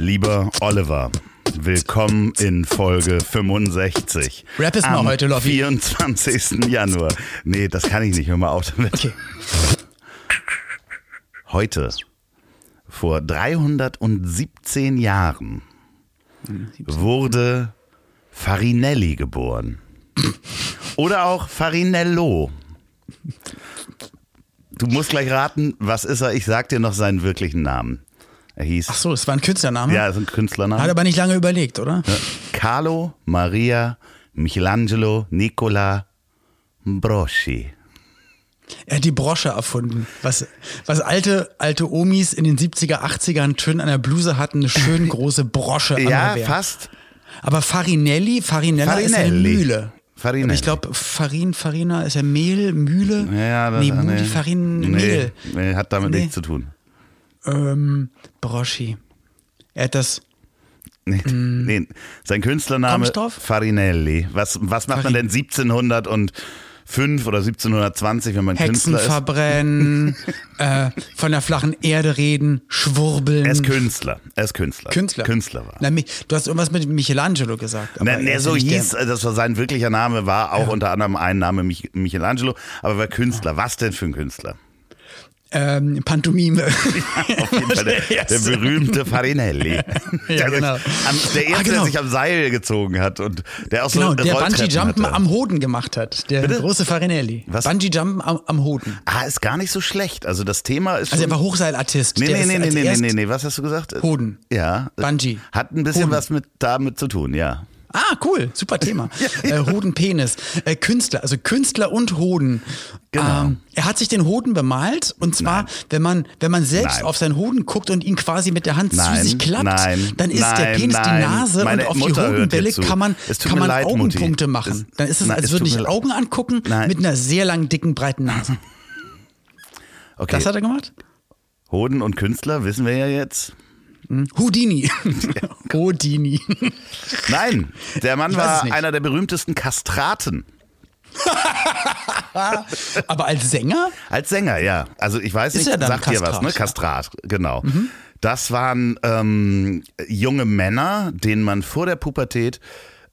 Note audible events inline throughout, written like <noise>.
Lieber Oliver, willkommen in Folge 65. Rap es mal heute, Lobby. 24. Januar. Nee, das kann ich nicht. Hör mal auf damit. Okay. Heute, vor 317 Jahren, wurde Farinelli geboren. Oder auch Farinello. Du musst gleich raten, was ist er? Ich sag dir noch seinen wirklichen Namen. Er hieß, Ach so, es war ein Künstlername. ja, ist ein Künstlername. Hat aber nicht lange überlegt, oder? Carlo Maria Michelangelo Nicola Broschi. Er hat die Brosche erfunden. Was, was alte, alte Omis in den 70er, 80ern schön an der Bluse hatten, eine schön <laughs> große Brosche am Ja, Revers. fast. Aber Farinelli, Farinella ist ja Farinelli. Mühle. Farinelli. Ich glaube, Farin, Farina ist ja Mehl, Mühle. Ja, das, nee, Muli, Farin, Mehl. Nee, nee, hat damit Nee. nichts zu tun. Ähm, Broschi. Er hat das. Nee, nee. Sein Künstlername? Farinelli. Was, was macht man Farin- denn 1705 oder 1720, wenn man Hexen Künstler ist? verbrennen, <laughs> äh, von der flachen Erde reden, schwurbeln. Er ist Künstler. Er ist Künstler. Künstler. Künstler war. Na, du hast irgendwas mit Michelangelo gesagt. Na, ist so ja nicht der- hieß, das war sein wirklicher Name, war auch unter anderem ein Name Mich Michelangelo, aber war Künstler. Was denn für ein Künstler? Ähm, Pantomime. <laughs> Auf jeden Fall <laughs> der, der berühmte Farinelli. <laughs> Ja, der, genau. am, der erste, Ah, genau. der sich am Seil gezogen hat und der auch Genau, so der Bungee-Jumpen am Hoden gemacht hat. Der Bitte? große Farinelli. Was? Bungee-Jumpen am, am Hoden. Ah, ist gar nicht so schlecht. Also das Thema ist Also er war Hochseilartist. Nee, nee, nee, nee, nee, nee, nee, nee, was hast du gesagt? Hoden. Ja. Bungee. Hat ein bisschen Hoden. was mit damit zu tun, ja. Ah, cool, super Thema. <laughs> Äh, Hoden, Penis. Äh, Künstler, also Künstler und Hoden. Genau. Ähm, er hat sich den Hoden bemalt und zwar, wenn man, wenn man selbst Nein. auf seinen Hoden guckt und ihn quasi mit der Hand Nein, zu sich klappt, dann ist der Penis die Nase Meine und auf Mutter die Hodenbälle kann man, kann man leid, Mutti. Augenpunkte machen. Es- dann ist es, Nein, als würden leid. Augen angucken mit einer sehr langen, dicken, breiten Nase. <laughs> Okay. Das hat er gemacht? Hoden und Künstler wissen wir ja jetzt. Houdini. <laughs> Houdini. Nein, der Mann war einer der berühmtesten Kastraten. <laughs> Aber als Sänger? Als Sänger, ja. Also ich weiß Ist nicht, sagt dir was, Kastrat? ne? Kastrat, genau. Das waren ähm, junge Männer, denen man vor der Pubertät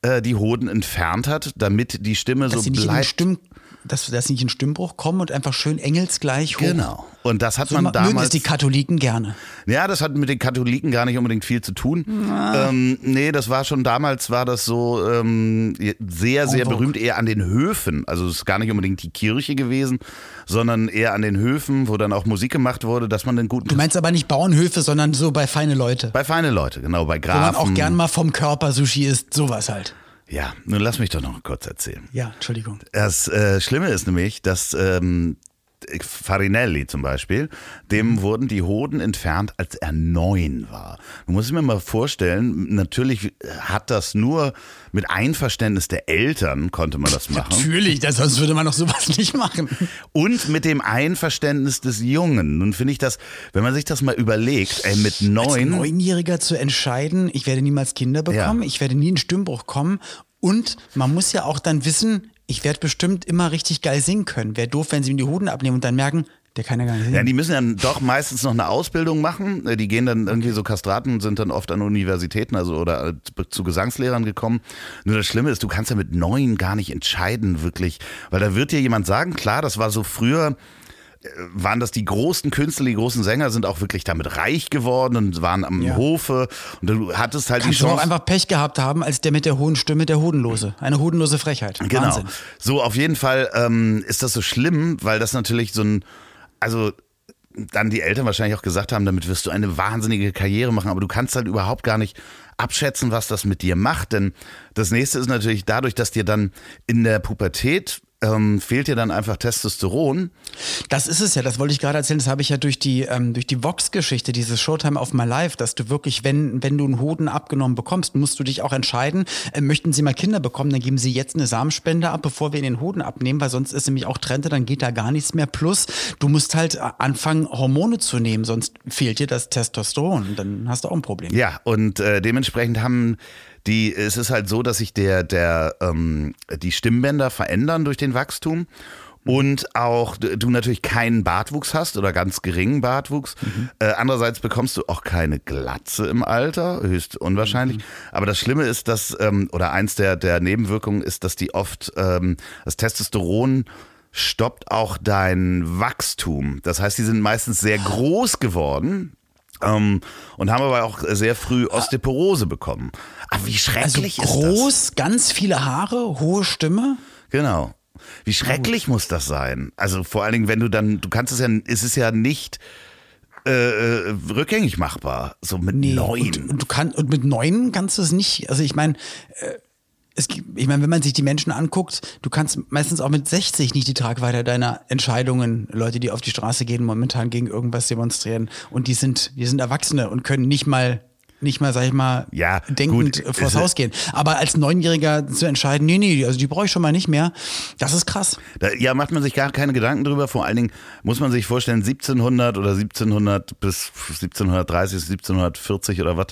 äh, die Hoden entfernt hat, damit die Stimme Dass so sie nicht in den bleibt. Stimm, dass, dass sie nicht in Stimmbruch kommen und einfach schön engelsgleich hoch. Genau. Und das hat So man ma- mögen es damals. die Katholiken gerne. Ja, das hat mit den Katholiken gar nicht unbedingt viel zu tun. Ähm, nee, das war schon damals, war das so ähm, sehr, sehr vogue. berühmt, eher an den Höfen. Also es ist gar nicht unbedingt die Kirche gewesen, sondern eher an den Höfen, wo dann auch Musik gemacht wurde, dass man den guten. Du meinst aber nicht Bauernhöfe, sondern so bei feine Leute. bei feine Leute, genau, bei Wo man Grafen. auch gern mal vom Körper Sushi isst, sowas halt. Ja, nun lass mich doch noch kurz erzählen. Ja, Entschuldigung. Das äh, Schlimme ist nämlich, dass ähm, Farinelli zum Beispiel, dem Mhm. wurden die Hoden entfernt, als er neun war. Du musst mir mal vorstellen, natürlich hat das nur mit Einverständnis der Eltern konnte man das <laughs> machen. Natürlich, das, sonst würde man doch sowas <laughs> nicht machen. Und mit dem Einverständnis des Jungen. Nun finde ich das, wenn man sich das mal überlegt, ey, mit Als neun. Neunjähriger zu entscheiden, ich werde niemals Kinder bekommen, Ja. ich werde nie in Stimmbruch kommen und man muss ja auch dann wissen, ich werde bestimmt immer richtig geil singen können. Wäre doof, wenn sie mir die Hoden abnehmen und dann merken, der kann ja gar nicht singen. Ja, die müssen dann doch meistens noch eine Ausbildung machen. Die gehen dann irgendwie so Kastraten, sind dann oft an Universitäten also oder zu Gesangslehrern gekommen. Nur das Schlimme ist, du kannst ja mit neun gar nicht entscheiden, wirklich. Weil da wird dir jemand sagen, klar, das war so früher, äh, waren das die großen Künstler, die großen Sänger sind auch wirklich damit reich geworden und waren am Ja. Hofe. Und du hattest halt Kannst die du auch Chance. einfach Pech gehabt haben, als der mit der hohen Stimme, der Hodenlose. Eine hodenlose Frechheit. Genau. Wahnsinn. So, auf jeden Fall ähm, ist das so schlimm, weil das natürlich so ein, also dann die Eltern wahrscheinlich auch gesagt haben, damit wirst du eine wahnsinnige Karriere machen, aber du kannst halt überhaupt gar nicht abschätzen, was das mit dir macht, denn das nächste ist natürlich dadurch, dass dir dann in der Pubertät ähm, fehlt dir dann einfach Testosteron. Das ist es ja, das wollte ich gerade erzählen, das habe ich ja durch die, ähm, durch die Vox-Geschichte, dieses Showtime of My Life, dass du wirklich, wenn, wenn du einen Hoden abgenommen bekommst, musst du dich auch entscheiden, äh, möchten sie mal Kinder bekommen, dann geben sie jetzt eine Samenspende ab, bevor wir den Hoden abnehmen, weil sonst ist nämlich auch Trente, dann geht da gar nichts mehr. Plus, du musst halt äh, anfangen, Hormone zu nehmen, sonst fehlt dir das Testosteron, dann hast du auch ein Problem. Ja, und äh, dementsprechend haben die, es ist halt so, dass sich der, der, ähm, die Stimmbänder verändern durch den Wachstum und auch du natürlich keinen Bartwuchs hast oder ganz geringen Bartwuchs. Mhm. Äh, andererseits bekommst du auch keine Glatze im Alter, höchst unwahrscheinlich. Mhm. Aber das Schlimme ist, dass, ähm, oder eins der, der Nebenwirkungen ist, dass die oft ähm, das Testosteron stoppt auch dein Wachstum. Das heißt, die sind meistens sehr groß geworden, ähm, und haben aber auch sehr früh Osteoporose bekommen. Aber wie schrecklich also groß, ist das? ganz viele Haare, hohe Stimme. Genau. Wie schrecklich muss das sein? Also vor allen Dingen, wenn du dann, du kannst es ja, es ist ja nicht äh, äh rückgängig machbar, so mit nee, neun. Und, und, du kannst und mit neun kannst du es nicht. Also ich meine, äh, es, ich meine, wenn man sich die Menschen anguckt, du kannst meistens auch mit 60 nicht die Tragweite deiner Entscheidungen, Leute, die auf die Straße gehen, momentan gegen irgendwas demonstrieren und die sind, die sind Erwachsene und können nicht mal nicht mal, sag ich mal, ja, denkend gut, vors Haus gehen. Aber als Neunjähriger zu entscheiden, nee, nee, also die brauche ich schon mal nicht mehr, das ist krass. Da, ja, macht man sich gar keine Gedanken drüber. Vor allen Dingen muss man sich vorstellen, 1700 oder 1700 bis 1730, 1740 oder was,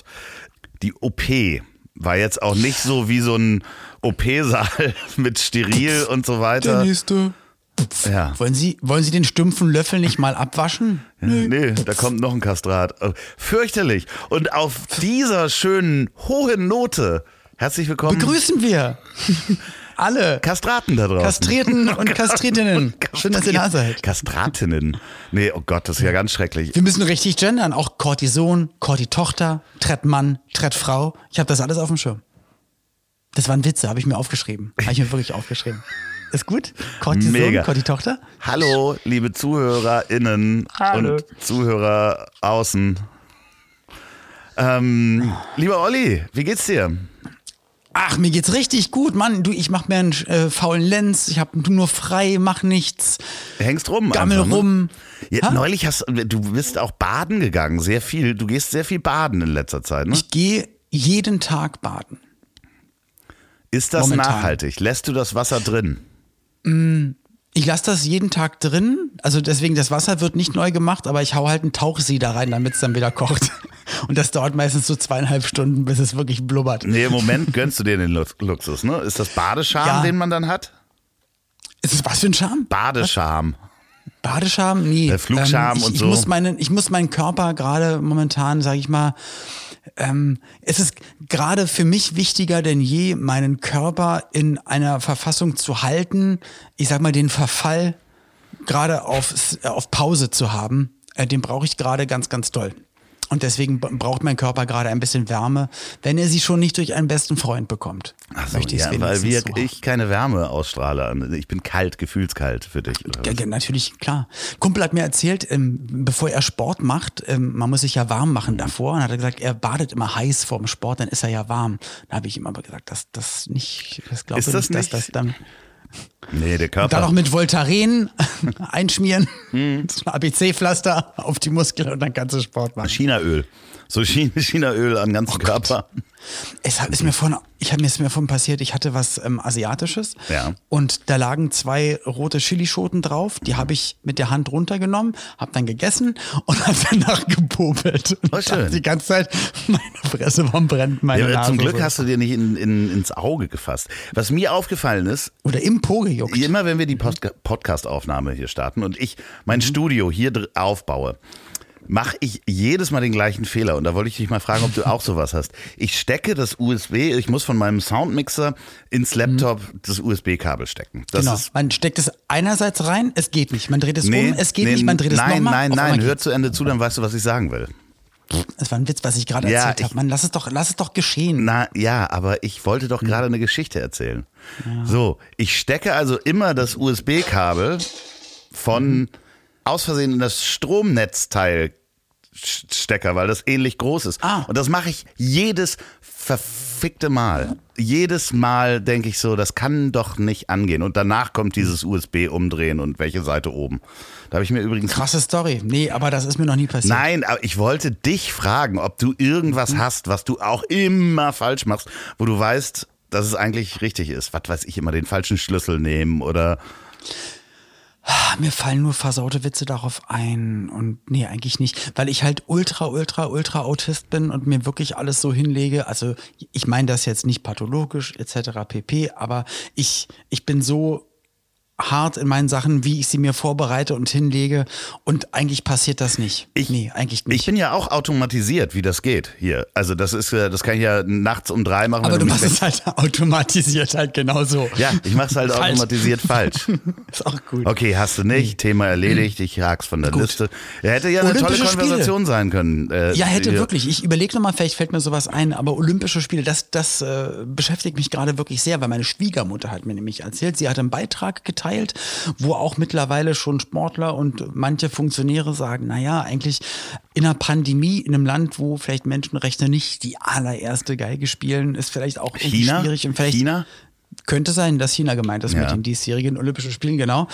die OP, war jetzt auch nicht so wie so ein OP-Saal <laughs> mit Steril und so weiter. Der nächste. Ja. Wollen Sie, wollen Sie den stumpfen Löffel nicht mal abwaschen? Nee. nee, da kommt noch ein Kastrat. Äh, fürchterlich. Und auf dieser schönen hohen Note, herzlich willkommen. Begrüßen wir <laughs> alle Kastraten da draußen. Kastrierten <laughs> und Kastrietinnen. Schön, dass ihr da seid. Kastratinnen. Nee, oh Gott, das ist ja ganz schrecklich. Wir müssen richtig gendern. Auch Cortison, Corti-Tochter, Trettmann, Trettfrau. Ich habe das alles auf dem Schirm. Das waren Witze, habe ich mir aufgeschrieben. Habe ich mir wirklich aufgeschrieben. Ist gut? Cortison, Mega. Corti-Tochter? Hallo, liebe ZuhörerInnen Hallo. und Zuhörer außen. Ähm, lieber Olli, wie geht's dir? Ach, mir geht's richtig gut, Mann. Du, ich mach mir einen äh, faulen Lenz. Ich hab du nur frei, mach nichts. Hängst rum. Gammel einfach, ne? rum. Ja, neulich hast du bist auch baden gegangen, sehr viel. Du gehst sehr viel baden in letzter Zeit, ne? Ich gehe jeden Tag baden. Ist das Momentan. nachhaltig? Lässt du das Wasser drin? Mm, ich lasse das jeden Tag drin. Also deswegen, das Wasser wird nicht neu gemacht, aber ich hau halt einen Tauchsieh da rein, damit es dann wieder kocht. <laughs> Und das dauert meistens so zweieinhalb Stunden, bis es wirklich blubbert. Nee, im Moment gönnst du dir den Luxus, ne? Ist das Badescham, ja. den man dann hat? Ist das was für ein Charme? Badescham. Badescham? Nee. Der Flugscham ähm, ich, und ich so. Muss meinen, ich muss meinen Körper gerade momentan, sage ich mal, ähm, es ist gerade für mich wichtiger denn je, meinen Körper in einer Verfassung zu halten, ich sag mal, den Verfall gerade auf, auf Pause zu haben. Äh, den brauche ich gerade ganz, ganz doll. Und deswegen braucht mein Körper gerade ein bisschen Wärme, wenn er sie schon nicht durch einen besten Freund bekommt. Ach so, ja, weil wir, so ich keine Wärme ausstrahle. Ich bin kalt, gefühlskalt für dich. Ja, natürlich, klar. Kumpel hat mir erzählt, ähm, bevor er Sport macht, ähm, man muss sich ja warm machen davor. Und hat er gesagt, er badet immer heiß vor dem Sport, dann ist er ja warm. Da habe ich ihm aber gesagt, dass das nicht, das glaube ich nicht, nicht, dass das dann Nee, der Körper. Und dann noch mit Voltaren <laughs> einschmieren, hm. ABC-Pflaster auf die Muskeln und dann kannst du Sport machen. Chinaöl. So Chinaöl am ganzen oh Körper. Es ist mir vorhin, ich habe mir es mir vorhin passiert, ich hatte was ähm, Asiatisches ja. und da lagen zwei rote Chilischoten drauf, die habe ich mit der Hand runtergenommen, habe dann gegessen und <laughs> habe danach gepopelt. Und oh, schön. Die ganze Zeit, meine Fresse, warum brennt meine ja, Zum Glück so. hast du dir nicht in, in, ins Auge gefasst. Was mir aufgefallen ist. Oder im Po gejuckt. Immer wenn wir die Podcast-Aufnahme hier starten und ich mein mhm. Studio hier aufbaue, mache ich jedes Mal den gleichen Fehler. Und da wollte ich dich mal fragen, ob du auch sowas hast. Ich stecke das USB, ich muss von meinem Soundmixer ins Laptop mhm. das USB-Kabel stecken. Das genau. Man steckt es einerseits rein, es geht nicht. Man dreht es nee, um, es geht nee, nicht. Man dreht es nochmal. Nein, nein, nein, hör zu Ende zu, dann weißt du, was ich sagen will. Das war ein Witz, was ich gerade ja, erzählt habe. Mann, lass es doch, lass es doch geschehen. Na ja, aber ich wollte doch gerade eine Geschichte erzählen. Ja. So, ich stecke also immer das USB-Kabel von mhm. Aus Versehen in das Stromnetzteil Stecker, weil das ähnlich groß ist. Ah. Und das mache ich jedes verfickte Mal. Jedes Mal denke ich so, das kann doch nicht angehen. Und danach kommt dieses USB umdrehen und welche Seite oben. Da habe ich mir übrigens. Krasse Story. Nee, aber das ist mir noch nie passiert. Nein, aber ich wollte dich fragen, ob du irgendwas Mhm. hast, was du auch immer falsch machst, wo du weißt, dass es eigentlich richtig ist. Was weiß ich immer, den falschen Schlüssel nehmen oder. Ah, Mir fallen nur versaute Witze darauf ein und nee, eigentlich nicht, weil ich halt ultra, ultra, ultra Autist bin und mir wirklich alles so hinlege. Also ich meine das jetzt nicht pathologisch etc. pp, aber ich, ich bin so hart in meinen Sachen, wie ich sie mir vorbereite und hinlege und eigentlich passiert das nicht. Ich- nee, eigentlich Ich nicht. bin ja auch automatisiert, wie das geht hier. Also das ist, äh, das kann ich ja nachts um drei machen. aber du machst es halt <laughs> automatisiert halt genauso. Ja, ich mache es halt Falsch. automatisiert falsch. <laughs> Ist auch gut. Okay, hast du nicht. Thema erledigt. Ich hak's von der Gut. Liste. Ja, hätte ja eine Olympische tolle Spiele. Konversation sein können. Äh, Ja, hätte hier. wirklich. Ich überlege nochmal, vielleicht fällt mir sowas ein, aber Olympische Spiele, das, das äh, beschäftigt mich gerade wirklich sehr, weil meine Schwiegermutter hat mir nämlich erzählt, sie hat einen Beitrag geteilt, wo auch mittlerweile schon Sportler und manche Funktionäre sagen, naja, eigentlich in einer Pandemie, in einem Land, wo vielleicht Menschenrechte nicht die allererste Geige spielen, ist vielleicht auch China? schwierig und vielleicht China? könnte sein, dass China gemeint ist Ja. mit den diesjährigen Olympischen Spielen, genau.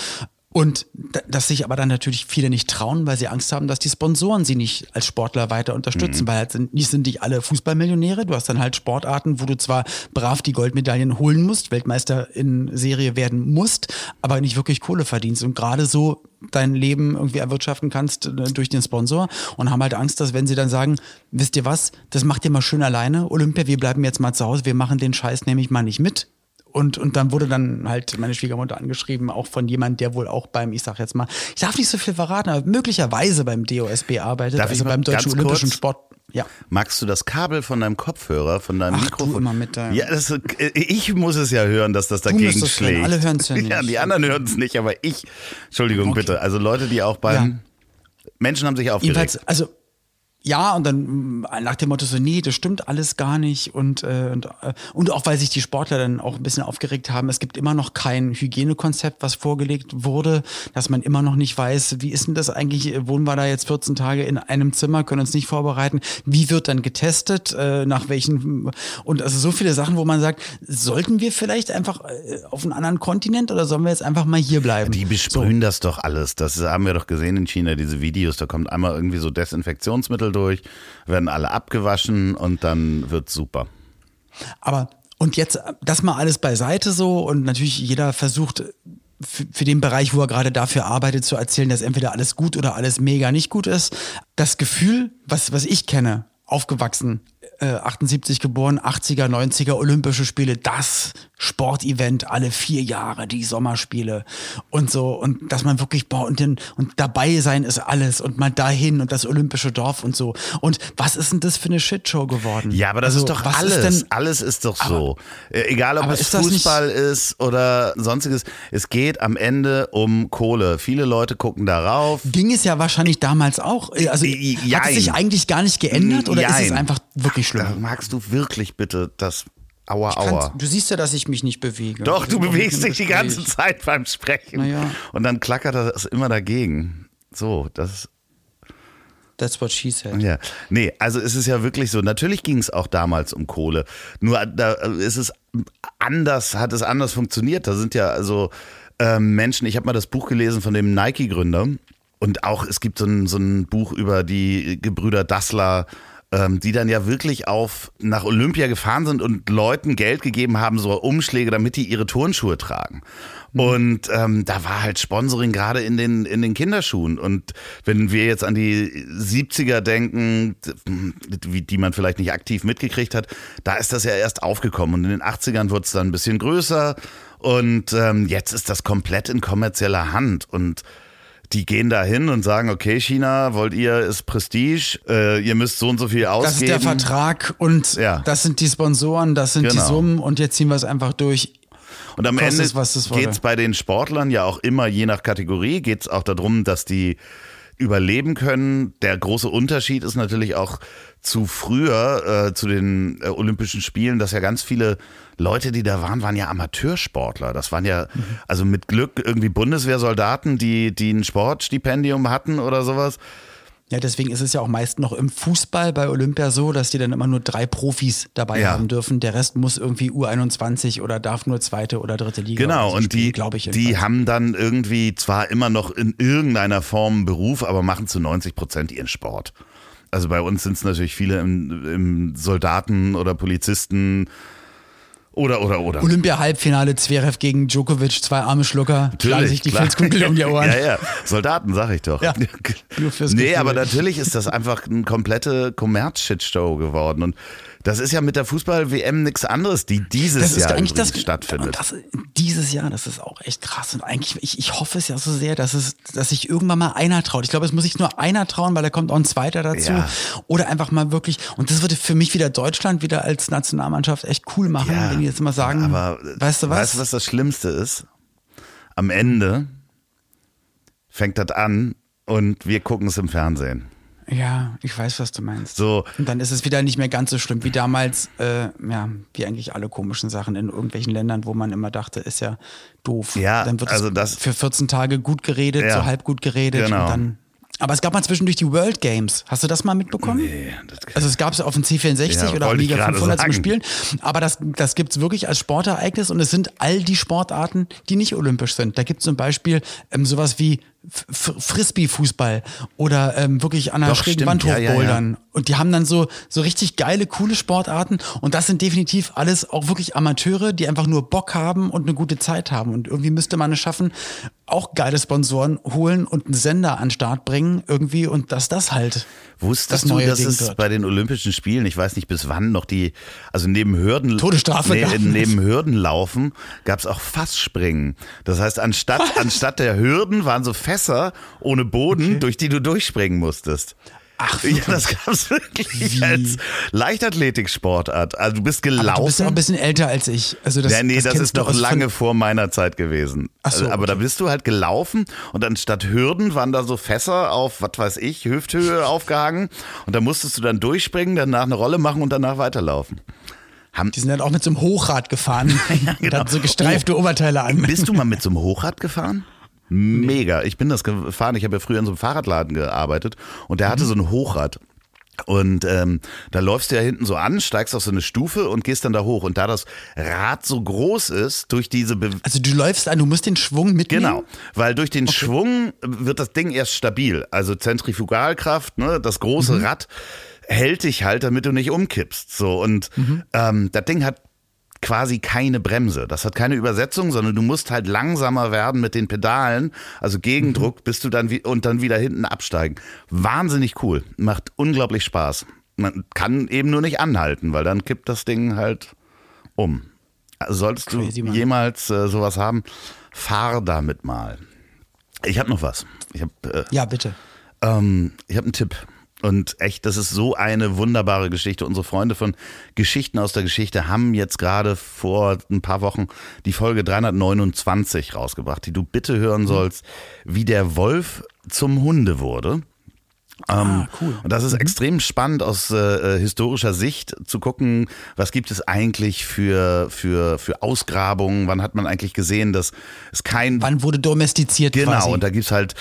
Und dass sich aber dann natürlich viele nicht trauen, weil sie Angst haben, dass die Sponsoren sie nicht als Sportler weiter Mhm. unterstützen, weil halt sind, nicht sind nicht alle Fußballmillionäre. Du hast dann halt Sportarten, wo du zwar brav die Goldmedaillen holen musst, Weltmeister in Serie werden musst, aber nicht wirklich Kohle verdienst und gerade so dein Leben irgendwie erwirtschaften kannst äh, durch den Sponsor und haben halt Angst, dass wenn sie dann sagen, wisst ihr was, das macht ihr mal schön alleine, Olympia, wir bleiben jetzt mal zu Hause, wir machen den Scheiß nämlich mal nicht mit. Und, und dann wurde dann halt meine Schwiegermutter angeschrieben, auch von jemand, der wohl auch beim, ich sag jetzt mal, ich darf nicht so viel verraten, aber möglicherweise beim DOSB arbeitet, Darf also beim Deutschen Olympischen kurz? Sport. Ja. Magst du das Kabel von deinem Kopfhörer, von deinem Ach, du Mikrofon? immer mit deinem- Ja, das, äh, ich muss es ja hören, dass das dagegen müsstest es hören, schlägt. alle hören's ja <laughs> Ja, nicht. die anderen hören es nicht, aber ich. Entschuldigung Okay. bitte. Also Leute, die auch beim Menschen haben sich aufgeregt. Jedenfalls, also ja, und dann mh, nach dem Motto so, nee, das stimmt alles gar nicht. Und, äh, und, äh, und auch weil sich die Sportler dann auch ein bisschen aufgeregt haben, es gibt immer noch kein Hygienekonzept, was vorgelegt wurde, dass man immer noch nicht weiß, wie ist denn das eigentlich, wohnen wir da jetzt 14 Tage in einem Zimmer, können uns nicht vorbereiten, wie wird dann getestet, äh, nach welchen, und also so viele Sachen, wo man sagt, sollten wir vielleicht einfach äh, auf einen anderen Kontinent oder sollen wir jetzt einfach mal hier bleiben? Die besprühen das doch alles. Das haben wir doch gesehen in China, diese Videos. Da kommt einmal irgendwie so Desinfektionsmittel durch, werden alle abgewaschen und dann wird's super. Aber und jetzt das mal alles beiseite so und natürlich jeder versucht für, für den Bereich, wo er gerade dafür arbeitet, zu erzählen, dass entweder alles gut oder alles mega nicht gut ist. Das Gefühl, was, was ich kenne, aufgewachsen, äh, 78 geboren, 80er, 90er Olympische Spiele, das Sportevent alle vier Jahre, die Sommerspiele und so und dass man wirklich boah und, den, und dabei sein ist alles und mal dahin und das Olympische Dorf und so und was ist denn das für eine Shitshow geworden? Ja, aber das Also, ist doch alles. denn- alles ist doch so. Äh, Egal, ob aber es ist Fußball ist oder sonstiges. Es geht am Ende um Kohle. Viele Leute gucken darauf. ging es ja wahrscheinlich damals auch. Also i- hat es sich jein. eigentlich gar nicht geändert oder ist es Jein. einfach wirklich schlimm? magst du wirklich bitte das Aua, aua. Du siehst ja, dass ich mich nicht bewege. Doch, du bewegst dich die ganze Zeit beim Sprechen. Na ja. Und dann klackert das immer dagegen. So, das That's what she said. Ja, nee, also es ist ja wirklich so. Natürlich ging es auch damals um Kohle. Nur da ist es anders, hat es anders funktioniert. Da sind ja also ähm, Menschen, ich habe mal das Buch gelesen von dem Nike-Gründer und auch es gibt so ein, so ein Buch über die Gebrüder Dassler, ähm, die dann ja wirklich auf nach Olympia gefahren sind und Leuten Geld gegeben haben, so Umschläge, damit die ihre Turnschuhe tragen. Und ähm, da war halt Sponsoring gerade in den, in den Kinderschuhen. Und wenn wir jetzt an die 70er denken, die, die man vielleicht nicht aktiv mitgekriegt hat, da ist das ja erst aufgekommen. Und in den 80ern wurde es dann ein bisschen größer. Und ähm, jetzt ist das komplett in kommerzieller Hand. Und die gehen da hin und sagen, okay, China, wollt ihr, ist Prestige, äh, ihr müsst so und so viel ausgeben. Das ist der Vertrag und Ja. das sind die Sponsoren, das sind die Genau. Summen und jetzt ziehen wir es einfach durch. Und am Ende geht es bei den Sportlern ja auch immer, je nach Kategorie, geht es auch darum, dass die überleben können. Der große Unterschied ist natürlich auch zu früher, äh, zu den äh, Olympischen Spielen, dass ja ganz viele Leute, die da waren, waren ja Amateursportler. Das waren ja, Mhm. also mit Glück irgendwie Bundeswehrsoldaten, die, die ein Sportstipendium hatten oder sowas. Ja, deswegen ist es ja auch meist noch im Fußball bei Olympia so, dass die dann immer nur drei Profis dabei Ja. haben dürfen. Der Rest muss irgendwie U21 oder darf nur zweite oder dritte Liga. Genau, und spielen, die, glaube ich. die haben dann irgendwie zwar immer noch in irgendeiner Form einen Beruf, aber machen zu 90 Prozent ihren Sport. Also bei uns sind es natürlich viele im, im Soldaten oder Polizisten oder, oder, oder. Olympia-Halbfinale Zverev gegen Djokovic, zwei arme Schlucker, schlagen sich die klar. Filzkugel um die <laughs> Ohren. Ja, ja, Soldaten, sag ich doch. Ja, <laughs> nur fürs nee, Gefühl. aber natürlich ist das einfach eine komplette Kommerz-Shitshow geworden. Und das ist ja mit der Fußball-WM nichts anderes, die dieses das ist Jahr eigentlich das, stattfindet. Das, dieses Jahr, das ist auch echt krass. Und eigentlich, ich, ich hoffe es ja so sehr, dass es, dass sich irgendwann mal einer traut. Ich glaube, es muss sich nur einer trauen, weil da kommt auch ein zweiter dazu. Ja. Oder einfach mal wirklich, und das würde für mich wieder Deutschland wieder als Nationalmannschaft echt cool machen, Ja, wenn die jetzt mal sagen, aber weißt du was? Weißt du, was das Schlimmste ist? Am Ende fängt das an und wir gucken es im Fernsehen. Ja, ich weiß, was du meinst. So, Und dann ist es wieder nicht mehr ganz so schlimm wie damals, äh, ja, wie eigentlich alle komischen Sachen in irgendwelchen Ländern, wo man immer dachte, ist ja doof. Ja, dann wird also es das- für 14 Tage gut geredet, Ja. so halb gut geredet Genau. und dann. Aber es gab mal zwischendurch die World Games. Hast du das mal mitbekommen? nee, das, Also es gab es auf dem C64 Ja, oder auf Liga gerade 500 zum sagen. Spielen. Aber das, das gibt's wirklich als Sportereignis und es sind all die Sportarten, die nicht olympisch sind. Da gibt's zum Beispiel ähm, sowas wie Frisbee-Fußball oder ähm, wirklich an einer Doch, schrägen stimmt. Wand Ja, ja, ja. hochbouldern. Und die haben dann so, so richtig geile, coole Sportarten. Und das sind definitiv alles auch wirklich Amateure, die einfach nur Bock haben und eine gute Zeit haben. Und irgendwie müsste man es schaffen, auch geile Sponsoren holen und einen Sender an den Start bringen irgendwie und dass das halt Wusstest das du, dass Ding es wird. bei den Olympischen Spielen, ich weiß nicht bis wann noch die, also neben Hürden, Todesstrafe es. neben Hürdenlaufen gab es auch Fassspringen. Das heißt, anstatt, <laughs> anstatt der Hürden waren so Fässer ohne Boden, durch die du durchspringen musstest. Ach, Ja, das gab's wirklich Wie? als Leichtathletik-Sportart. Also du bist gelaufen. Aber du bist ja ein bisschen älter als ich. Also das, ja, nee, das, kennst ist noch aus- lange vor meiner Zeit gewesen. Ach so, Also, aber da okay. bist du halt gelaufen und anstatt Hürden waren da so Fässer auf, was weiß ich, Hüfthöhe <laughs> aufgehangen und da musstest du dann durchspringen, danach eine Rolle machen und danach weiterlaufen. Haben, die sind dann auch mit so einem Hochrad gefahren <laughs> und genau. hatten so gestreifte Oberteile an. bist du mal mit so einem Hochrad gefahren? Mega. Ich bin das gefahren. Ich habe ja früher in so einem Fahrradladen gearbeitet und der Mhm. hatte so ein Hochrad. Und ähm, da läufst du ja hinten so an, steigst auf so eine Stufe und gehst dann da hoch. Und da das Rad so groß ist, durch diese Be Also du läufst an, du musst den Schwung mitnehmen. Genau, weil durch den Schwung wird das Ding erst stabil. Also Zentrifugalkraft, ne, das große Mhm. Rad hält dich halt, damit du nicht umkippst. So und Mhm. ähm, das Ding hat quasi keine Bremse. Das hat keine Übersetzung, sondern du musst halt langsamer werden mit den Pedalen, also Gegendruck, Mhm. bis du dann wie, und dann wieder hinten absteigen. Wahnsinnig cool, macht unglaublich Spaß. Man kann eben nur nicht anhalten, weil dann kippt das Ding halt um. Also solltest Crazy, du jemals äh, sowas haben, fahr damit mal. Ich habe noch was. Ich habe äh, Ja, bitte. ähm, ich habe einen Tipp. Und echt, das ist so eine wunderbare Geschichte. Unsere Freunde von Geschichten aus der Geschichte haben jetzt gerade vor ein paar Wochen die Folge 329 rausgebracht, die du bitte hören sollst, wie der Wolf zum Hunde wurde. Ah, cool. Ähm, Und das ist extrem spannend aus äh, historischer Sicht zu gucken, was gibt es eigentlich für, für, für Ausgrabungen, wann hat man eigentlich gesehen, dass es kein Wann wurde domestiziert Genau, quasi? und da gibt's halt,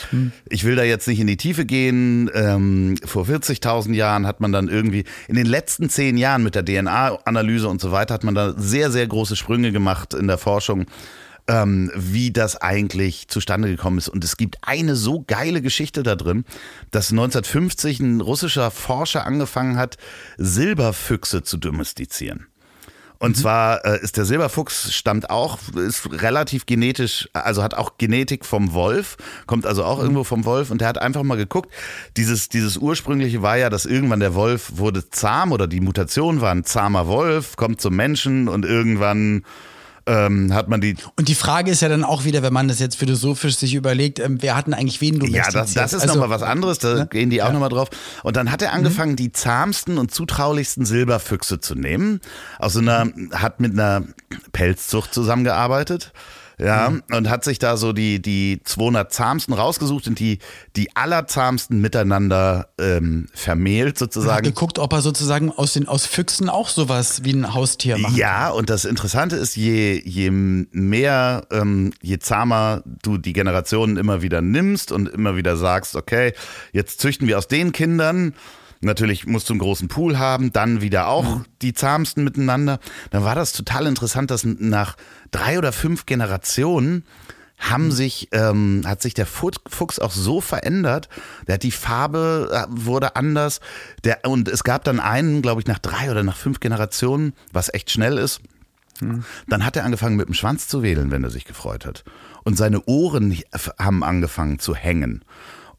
ich will da jetzt nicht in die Tiefe gehen, ähm, vor 40.000 Jahren hat man dann irgendwie, in den letzten zehn Jahren mit der DNA-Analyse und so weiter, hat man da sehr, sehr große Sprünge gemacht in der Forschung, ähm, wie das eigentlich zustande gekommen ist. Und es gibt eine so geile Geschichte da drin, dass 1950 ein russischer Forscher angefangen hat, Silberfüchse zu domestizieren. Und zwar äh, ist der Silberfuchs stammt auch, ist relativ genetisch, also hat auch Genetik vom Wolf, kommt also auch irgendwo vom Wolf und der hat einfach mal geguckt, dieses, dieses ursprüngliche war ja, dass irgendwann der Wolf wurde zahm oder die Mutation war ein zahmer Wolf, kommt zum Menschen und irgendwann ähm, hat man die Und die Frage ist ja dann auch wieder, wenn man das jetzt philosophisch sich überlegt, ähm, wer hat denn eigentlich wen Ja, domestiziert? das, das ist Also, nochmal was anderes, da gehen die auch Ja. nochmal drauf. Und dann hat er angefangen, die zahmsten und zutraulichsten Silberfüchse zu nehmen. Aus so einer, hat mit einer Pelzzucht zusammengearbeitet. Ja, mhm. und hat sich da so die, die 200 zahmsten rausgesucht und die, die allerzahmsten miteinander ähm, vermählt sozusagen. Und geguckt, ob er sozusagen aus den aus Füchsen auch sowas wie ein Haustier macht. Ja, und das Interessante ist, je, je mehr, ähm, je zahmer du die Generationen immer wieder nimmst und immer wieder sagst, okay, jetzt züchten wir aus den Kindern Natürlich musst du einen großen Pool haben, dann wieder auch mhm. die zahmsten miteinander. Dann war das total interessant, dass nach drei oder fünf Generationen haben mhm. sich, ähm, hat sich der Fuchs auch so verändert. Der hat die Farbe äh, wurde anders. Der, und es gab dann einen, glaube ich, nach drei oder nach fünf Generationen, was echt schnell ist. Mhm. Dann hat er angefangen mit dem Schwanz zu wählen, wenn er sich gefreut hat. Und seine Ohren haben angefangen zu hängen.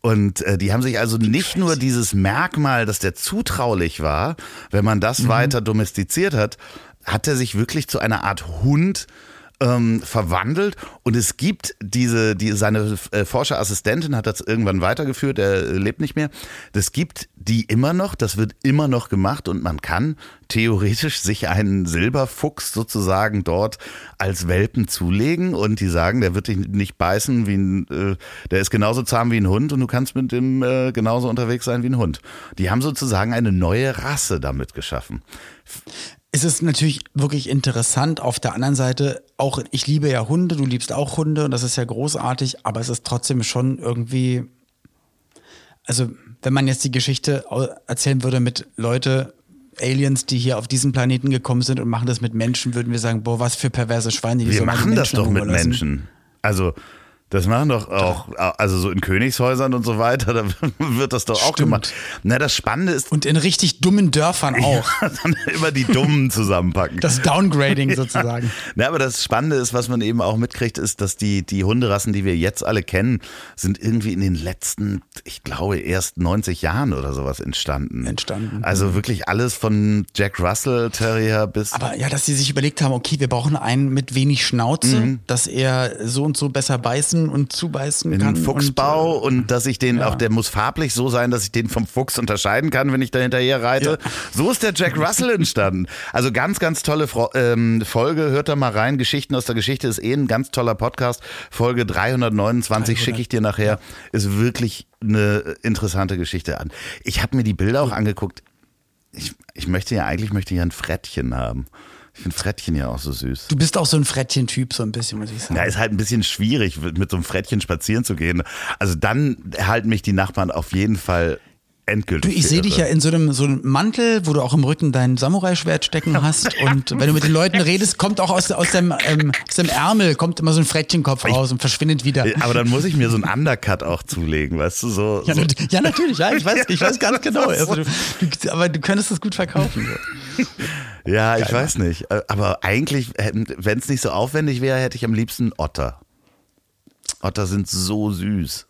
Und äh, die haben sich also nicht nur dieses Merkmal, dass der zutraulich war, wenn man das mhm. weiter domestiziert hat, hat er sich wirklich zu einer Art Hund ähm, verwandelt und es gibt diese, die, seine äh, Forscherassistentin hat das irgendwann weitergeführt, er lebt nicht mehr. Es gibt die immer noch, das wird immer noch gemacht und man kann theoretisch sich einen Silberfuchs sozusagen dort als Welpen zulegen und die sagen, der wird dich nicht beißen wie ein, äh, der ist genauso zahm wie ein Hund und du kannst mit dem äh, genauso unterwegs sein wie ein Hund. Die haben sozusagen eine neue Rasse damit geschaffen es ist natürlich wirklich interessant. Auf der anderen Seite, auch ich liebe ja Hunde, du liebst auch Hunde und das ist ja großartig, aber es ist trotzdem schon irgendwie, also wenn man jetzt die Geschichte erzählen würde mit Leute, Aliens, die hier auf diesen Planeten gekommen sind und machen das mit Menschen, würden wir sagen, boah, was für perverse Schweine. Die wir machen das doch mit Menschen. Also das machen doch auch, also so in Königshäusern und so weiter, da <laughs> wird das doch Stimmt. auch gemacht. Na, das Spannende ist. Und in richtig dummen Dörfern auch. Ja, <laughs> dann immer die Dummen zusammenpacken. Das Downgrading sozusagen. Ja. <laughs> Na, aber das Spannende ist, was man eben auch mitkriegt, ist, dass die, die Hunderassen, die wir jetzt alle kennen, sind irgendwie in den letzten, ich glaube, erst 90 Jahren oder sowas entstanden. Entstanden. Also mhm. wirklich alles von Jack Russell Terrier bis. Aber ja, dass sie sich überlegt haben, okay, wir brauchen einen mit wenig Schnauze, mhm. dass er so und so besser beißen beißen und zubeißen kann. In Fuchsbau und, äh, und, dass ich den ja. auch, der muss farblich so sein, dass ich den vom Fuchs unterscheiden kann, wenn ich da hinterher reite. Ja. So ist der Jack Russell entstanden. Also ganz, ganz tolle ähm, Folge. Hört da mal rein. Geschichten aus der Geschichte ist eh ein ganz toller Podcast. Folge 329 schicke ich dir nachher. Ist wirklich eine interessante Geschichte an. Ich habe mir die Bilder auch angeguckt. Ich, ich möchte ja eigentlich möchte ja ein Frettchen haben. Ich finde Frettchen ja auch so süß. Du bist auch so ein Frettchen-Typ, so ein bisschen, muss ich sagen. Ja, ist halt ein bisschen schwierig, mit so einem Frettchen spazieren zu gehen. Also dann erhalten mich die Nachbarn auf jeden Fall endgültig. Du, ich sehe dich ja in so einem, so einem Mantel, wo du auch im Rücken dein Samurai-Schwert stecken <laughs> hast. Und wenn du mit den Leuten redest, kommt auch aus, aus, dem, ähm, aus dem Ärmel, kommt immer so ein Frettchenkopf raus und verschwindet wieder. Aber dann muss ich mir so einen Undercut auch zulegen, weißt du, so. Ja, so. ja natürlich, ja, ich weiß, ich weiß ganz <laughs> genau. Also, du, du, aber du könntest das gut verkaufen. So. Ja, ich weiß nicht. Äh, aber eigentlich, wenn es nicht so aufwendig wäre, hätte ich am liebsten Otter. Otter sind so süß.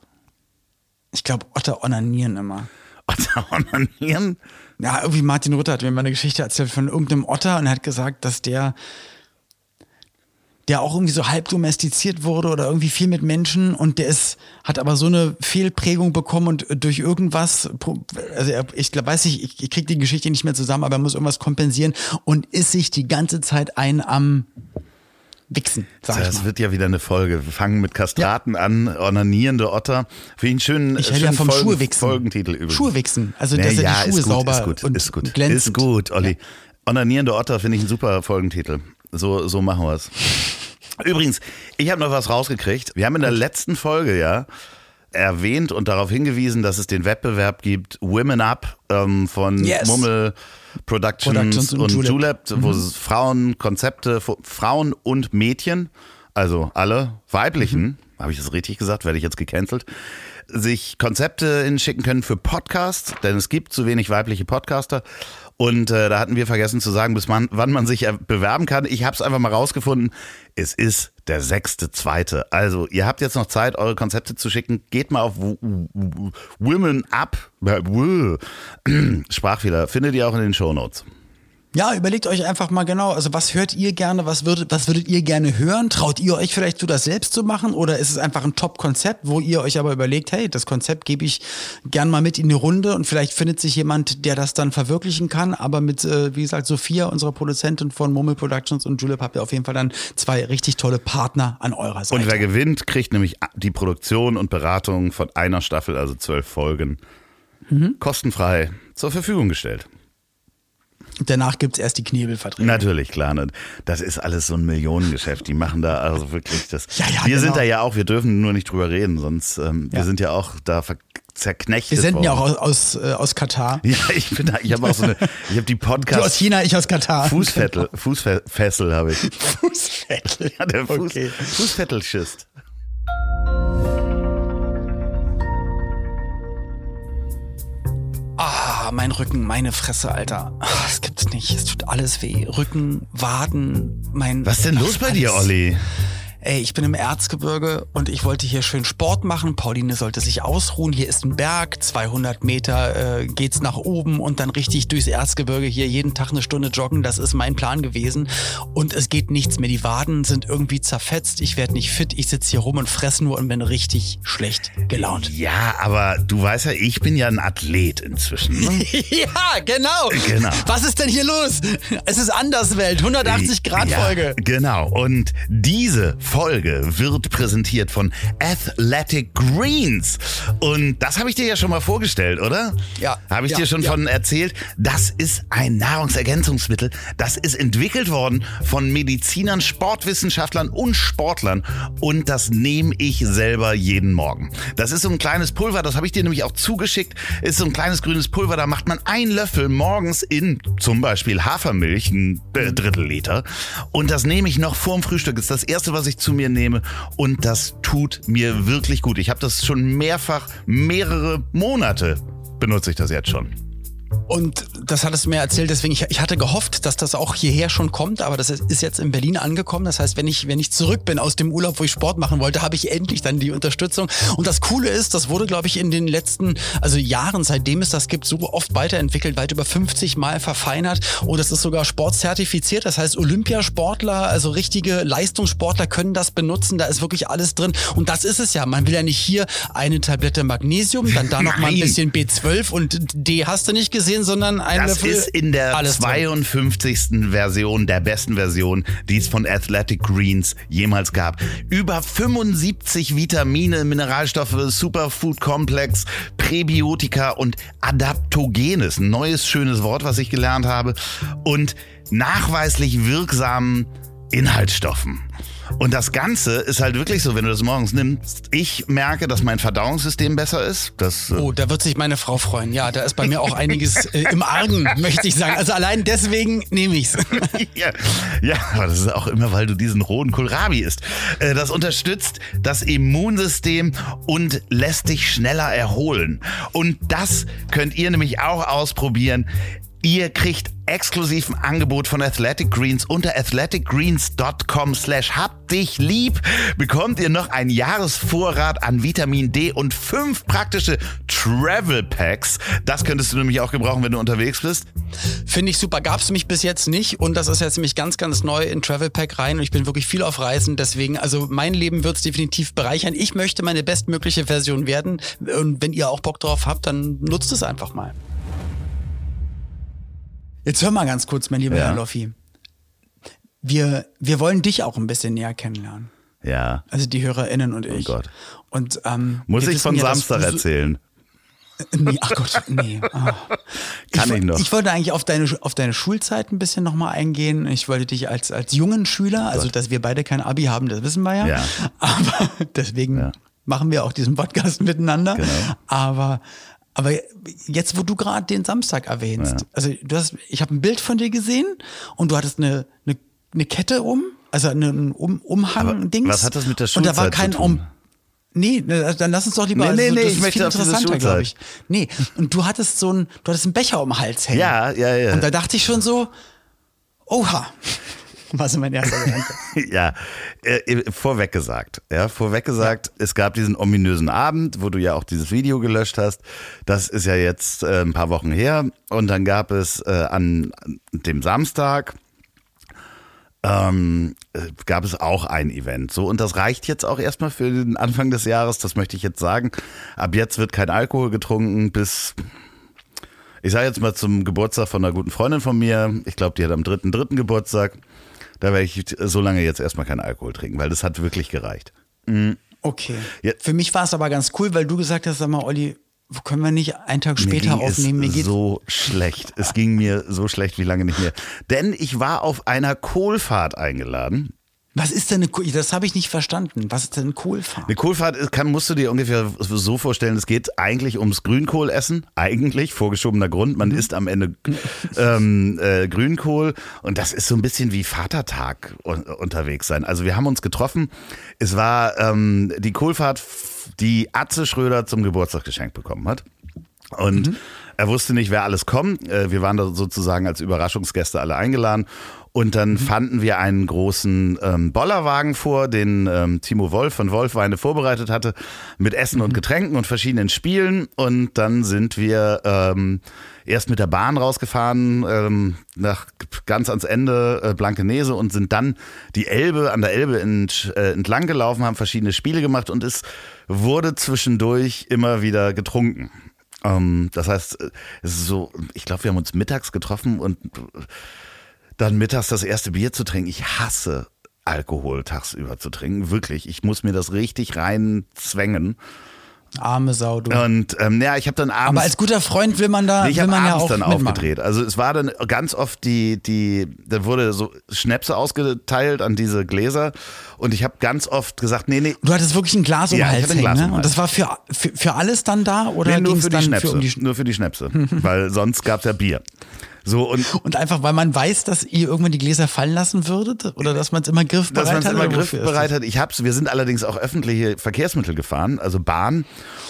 Ich glaube, Otter onanieren immer. Otter onanieren? Ja, irgendwie Martin Rutter hat mir mal eine Geschichte erzählt von irgendeinem Otter und hat gesagt, dass der der auch irgendwie so halb domestiziert wurde oder irgendwie viel mit Menschen und der ist, hat aber so eine Fehlprägung bekommen und durch irgendwas, also ich weiß nicht, ich, ich krieg die Geschichte nicht mehr zusammen, aber er muss irgendwas kompensieren und ist sich die ganze Zeit ein am Wichsen, sag das ich mal. wird ja wieder eine Folge. Wir fangen mit Kastraten ja. an, ornanierende Otter. Für ihn schön, ich schönen ja vom Folgen, Schuhwichsen. Folgentitel übrigens. Schuhwichsen, also dass nee, er ja, die Schuhe ist gut, sauber ist gut, und ist gut, glänzend. Ist gut, Olli. Ja. Onanierende Otter finde ich ein super Folgentitel. So, so machen wir es. Übrigens, ich habe noch was rausgekriegt. Wir haben in der letzten Folge ja erwähnt und darauf hingewiesen, dass es den Wettbewerb gibt Women Up ähm, von yes. Mummel Productions, Productions und, und Julep, Julep wo mhm. es Frauen, Konzepte, Frauen und Mädchen, also alle weiblichen, mhm. habe ich das richtig gesagt, werde ich jetzt gecancelt, sich Konzepte hinschicken können für Podcasts, denn es gibt zu wenig weibliche Podcaster und äh, da hatten wir vergessen zu sagen, bis man, wann man sich bewerben kann. Ich habe es einfach mal rausgefunden. Es ist der sechste, zweite. Also ihr habt jetzt noch Zeit, eure Konzepte zu schicken. Geht mal auf Women Up. <clears throat> Sprachfehler. Findet ihr auch in den Show Notes. Ja, überlegt euch einfach mal genau, also was hört ihr gerne, was würdet, was würdet ihr gerne hören? Traut ihr euch vielleicht zu, das selbst zu machen oder ist es einfach ein Top-Konzept, wo ihr euch aber überlegt, hey, das Konzept gebe ich gern mal mit in die Runde und vielleicht findet sich jemand, der das dann verwirklichen kann, aber mit, äh, wie gesagt, Sophia, unserer Produzentin von Murmel Productions und Julep habt ihr auf jeden Fall dann zwei richtig tolle Partner an eurer Seite. Und wer gewinnt, kriegt nämlich die Produktion und Beratung von einer Staffel, also zwölf Folgen, mhm. kostenfrei zur Verfügung gestellt. Danach gibt es erst die Knebelverträge. Natürlich, klar. Ne? Das ist alles so ein Millionengeschäft. Die machen da also wirklich das. Ja, ja, wir genau. sind da ja auch, wir dürfen nur nicht drüber reden, sonst ähm, ja. wir sind ja auch da zerknechtet. Wir senden ja auch aus, aus, äh, aus Katar. Ja, ich bin da, ich habe auch so eine, ich habe die Podcast. Du aus China, ich aus Katar. Fußfettel, Fußfessel habe ich. <laughs> Fußfettel. Ja, der Fuß, okay. Fußfettelschist. Mein Rücken, meine Fresse, Alter. Das gibt's nicht. Es tut alles weh. Rücken, Waden, mein. Was denn los bei alles. dir, Olli? Ey, ich bin im Erzgebirge und ich wollte hier schön Sport machen. Pauline sollte sich ausruhen. Hier ist ein Berg, 200 Meter äh, geht's nach oben und dann richtig durchs Erzgebirge hier jeden Tag eine Stunde joggen. Das ist mein Plan gewesen. Und es geht nichts mehr. Die Waden sind irgendwie zerfetzt. Ich werde nicht fit. Ich sitze hier rum und fresse nur und bin richtig schlecht gelaunt. Ja, aber du weißt ja, ich bin ja ein Athlet inzwischen. Ne? <laughs> ja, genau. genau. Was ist denn hier los? Es ist Anderswelt, 180 Grad Folge. Ja, genau. Und diese Folge wird präsentiert von Athletic Greens. Und das habe ich dir ja schon mal vorgestellt, oder? Ja. Habe ich ja, dir schon ja. von erzählt? Das ist ein Nahrungsergänzungsmittel. Das ist entwickelt worden von Medizinern, Sportwissenschaftlern und Sportlern. Und das nehme ich selber jeden Morgen. Das ist so ein kleines Pulver, das habe ich dir nämlich auch zugeschickt. Ist so ein kleines grünes Pulver, da macht man einen Löffel morgens in zum Beispiel Hafermilch, ein Drittel Liter. Und das nehme ich noch vorm Frühstück. Das ist das erste, was ich zu mir nehme und das tut mir wirklich gut. Ich habe das schon mehrfach, mehrere Monate benutze ich das jetzt schon. Und das hattest du mir erzählt, deswegen, ich, ich hatte gehofft, dass das auch hierher schon kommt, aber das ist jetzt in Berlin angekommen. Das heißt, wenn ich, wenn ich zurück bin aus dem Urlaub, wo ich Sport machen wollte, habe ich endlich dann die Unterstützung. Und das Coole ist, das wurde, glaube ich, in den letzten, also Jahren, seitdem es das gibt, so oft weiterentwickelt, weit über 50 Mal verfeinert. Und es ist sogar sportzertifiziert. Das heißt, Olympiasportler, also richtige Leistungssportler können das benutzen. Da ist wirklich alles drin. Und das ist es ja. Man will ja nicht hier eine Tablette Magnesium, dann da noch mal ein bisschen B12 und D hast du nicht gesehen, sondern ein das Löffel ist in der 52. Version der besten Version, die es von Athletic Greens jemals gab. Über 75 Vitamine, Mineralstoffe, Superfood Complex, Präbiotika und Adaptogenes. Ein neues schönes Wort, was ich gelernt habe. Und nachweislich wirksamen Inhaltsstoffen. Und das Ganze ist halt wirklich so, wenn du das morgens nimmst, ich merke, dass mein Verdauungssystem besser ist. Das, äh oh, da wird sich meine Frau freuen. Ja, da ist bei mir auch einiges äh, im Argen, <laughs> möchte ich sagen. Also allein deswegen nehme ich's. <laughs> ja, ja, aber das ist auch immer, weil du diesen rohen Kohlrabi isst. Äh, das unterstützt das Immunsystem und lässt dich schneller erholen. Und das könnt ihr nämlich auch ausprobieren. Ihr kriegt exklusiv ein Angebot von Athletic Greens unter athleticgreens.com slash hab dich lieb bekommt ihr noch einen Jahresvorrat an Vitamin D und fünf praktische Travel Packs. Das könntest du nämlich auch gebrauchen, wenn du unterwegs bist. Finde ich super. Gab's mich bis jetzt nicht und das ist jetzt nämlich ganz, ganz neu in Travel Pack rein und ich bin wirklich viel auf Reisen. Deswegen, also mein Leben wird's definitiv bereichern. Ich möchte meine bestmögliche Version werden und wenn ihr auch Bock drauf habt, dann nutzt es einfach mal. Jetzt hör mal ganz kurz, mein lieber Ja. Herr Loffi. Wir, wir wollen dich auch ein bisschen näher kennenlernen. Ja. Also die HörerInnen und ich. Oh Gott. Und, ähm, Muss ich von ja, Samstag erzählen? Nee, ach Gott, nee. Ah. <laughs> Kann ich, ich noch. Ich wollte eigentlich auf deine, auf deine Schulzeit ein bisschen nochmal eingehen. Ich wollte dich als, als jungen Schüler, also dass wir beide kein Abi haben, das wissen wir ja. Ja. <laughs> Aber deswegen Ja. machen wir auch diesen Podcast <laughs> miteinander. Genau. Aber, aber jetzt, wo du gerade den Samstag erwähnst, Ja. also du hast, ich habe ein Bild von dir gesehen und du hattest eine, eine, eine Kette um, also einen um, Umhang, Aber Dings. was hat das mit der Und da war Schulzeit kein? Um Nee, ne, dann lass uns doch lieber. Nee, nee, also, nee, das ich ist möchte viel interessanter, Schulzeit. glaube ich. Nee, und du hattest so ein, du hattest einen Becher um den Hals hängen. Ja, ja, ja. Und da dachte ich schon so, oha. <laughs> Was mein erster Gedanke. <laughs> ja, äh, vorweg gesagt, ja, vorweg gesagt, ja. es gab diesen ominösen Abend, wo du ja auch dieses Video gelöscht hast. Das ist ja jetzt äh, ein paar Wochen her. Und dann gab es äh, an dem Samstag ähm, äh, gab es auch ein Event. So, und das reicht jetzt auch erstmal für den Anfang des Jahres, das möchte ich jetzt sagen. Ab jetzt wird kein Alkohol getrunken bis, ich sage jetzt mal zum Geburtstag von einer guten Freundin von mir. Ich glaube, die hat am dritten, dritten Geburtstag. Da werde ich so lange jetzt erstmal keinen Alkohol trinken, weil das hat wirklich gereicht. Mhm. Okay. Ja. Für mich war es aber ganz cool, weil du gesagt hast, sag mal, Olli, können wir nicht einen Tag später mir aufnehmen? Mir geht so schlecht. Es ging mir so schlecht wie lange nicht mehr. Denn ich war auf einer Kohlfahrt eingeladen. Was ist denn eine Kohlfahrt? Das habe ich nicht verstanden. Was ist denn eine Kohlfahrt? Eine Kohlfahrt kann, musst du dir ungefähr so vorstellen, es geht eigentlich ums Grünkohlessen. Eigentlich, vorgeschobener Grund. Man mhm. isst am Ende ähm, äh, Grünkohl. Und das ist so ein bisschen wie Vatertag unterwegs sein. Also wir haben uns getroffen. Es war ähm, die Kohlfahrt, die Atze Schröder zum Geburtstag geschenkt bekommen hat. Und mhm. er wusste nicht, wer alles kommt. Äh, wir waren da sozusagen als Überraschungsgäste alle eingeladen. Und dann mhm. fanden wir einen großen ähm, Bollerwagen vor, den ähm, Timo Wolf von Wolf Weine vorbereitet hatte, mit Essen mhm. und Getränken und verschiedenen Spielen. Und dann sind wir ähm, erst mit der Bahn rausgefahren, ähm, nach ganz ans Ende äh, Blankenese und sind dann die Elbe, an der Elbe ent, äh, entlang gelaufen, haben verschiedene Spiele gemacht und es wurde zwischendurch immer wieder getrunken. Ähm, das heißt, äh, es ist so, ich glaube, wir haben uns mittags getroffen und dann mittags das erste Bier zu trinken. Ich hasse Alkohol tagsüber zu trinken. Wirklich. Ich muss mir das richtig reinzwängen. Arme Sau, du. Und ähm, ja, ich habe dann abends. Aber als guter Freund will man da. Nee, ich habe abends ja auch dann mitmachen. aufgedreht. Also es war dann ganz oft die, die, da wurde so Schnäpse ausgeteilt an diese Gläser und ich habe ganz oft gesagt, nee, nee. Du hattest wirklich ein Glas um ja, Hals hängen, ne? Und das war für, für, für alles dann da oder nee, nur für die Schnäpse, für um die nur für die Schnäpse, <laughs> weil sonst gab's ja Bier. So und, und einfach, weil man weiß, dass ihr irgendwann die Gläser fallen lassen würdet oder dass man es immer griffbereit dass hat? Dass man es immer griffbereit hat. Ich hab's, wir sind allerdings auch öffentliche Verkehrsmittel gefahren, also Bahn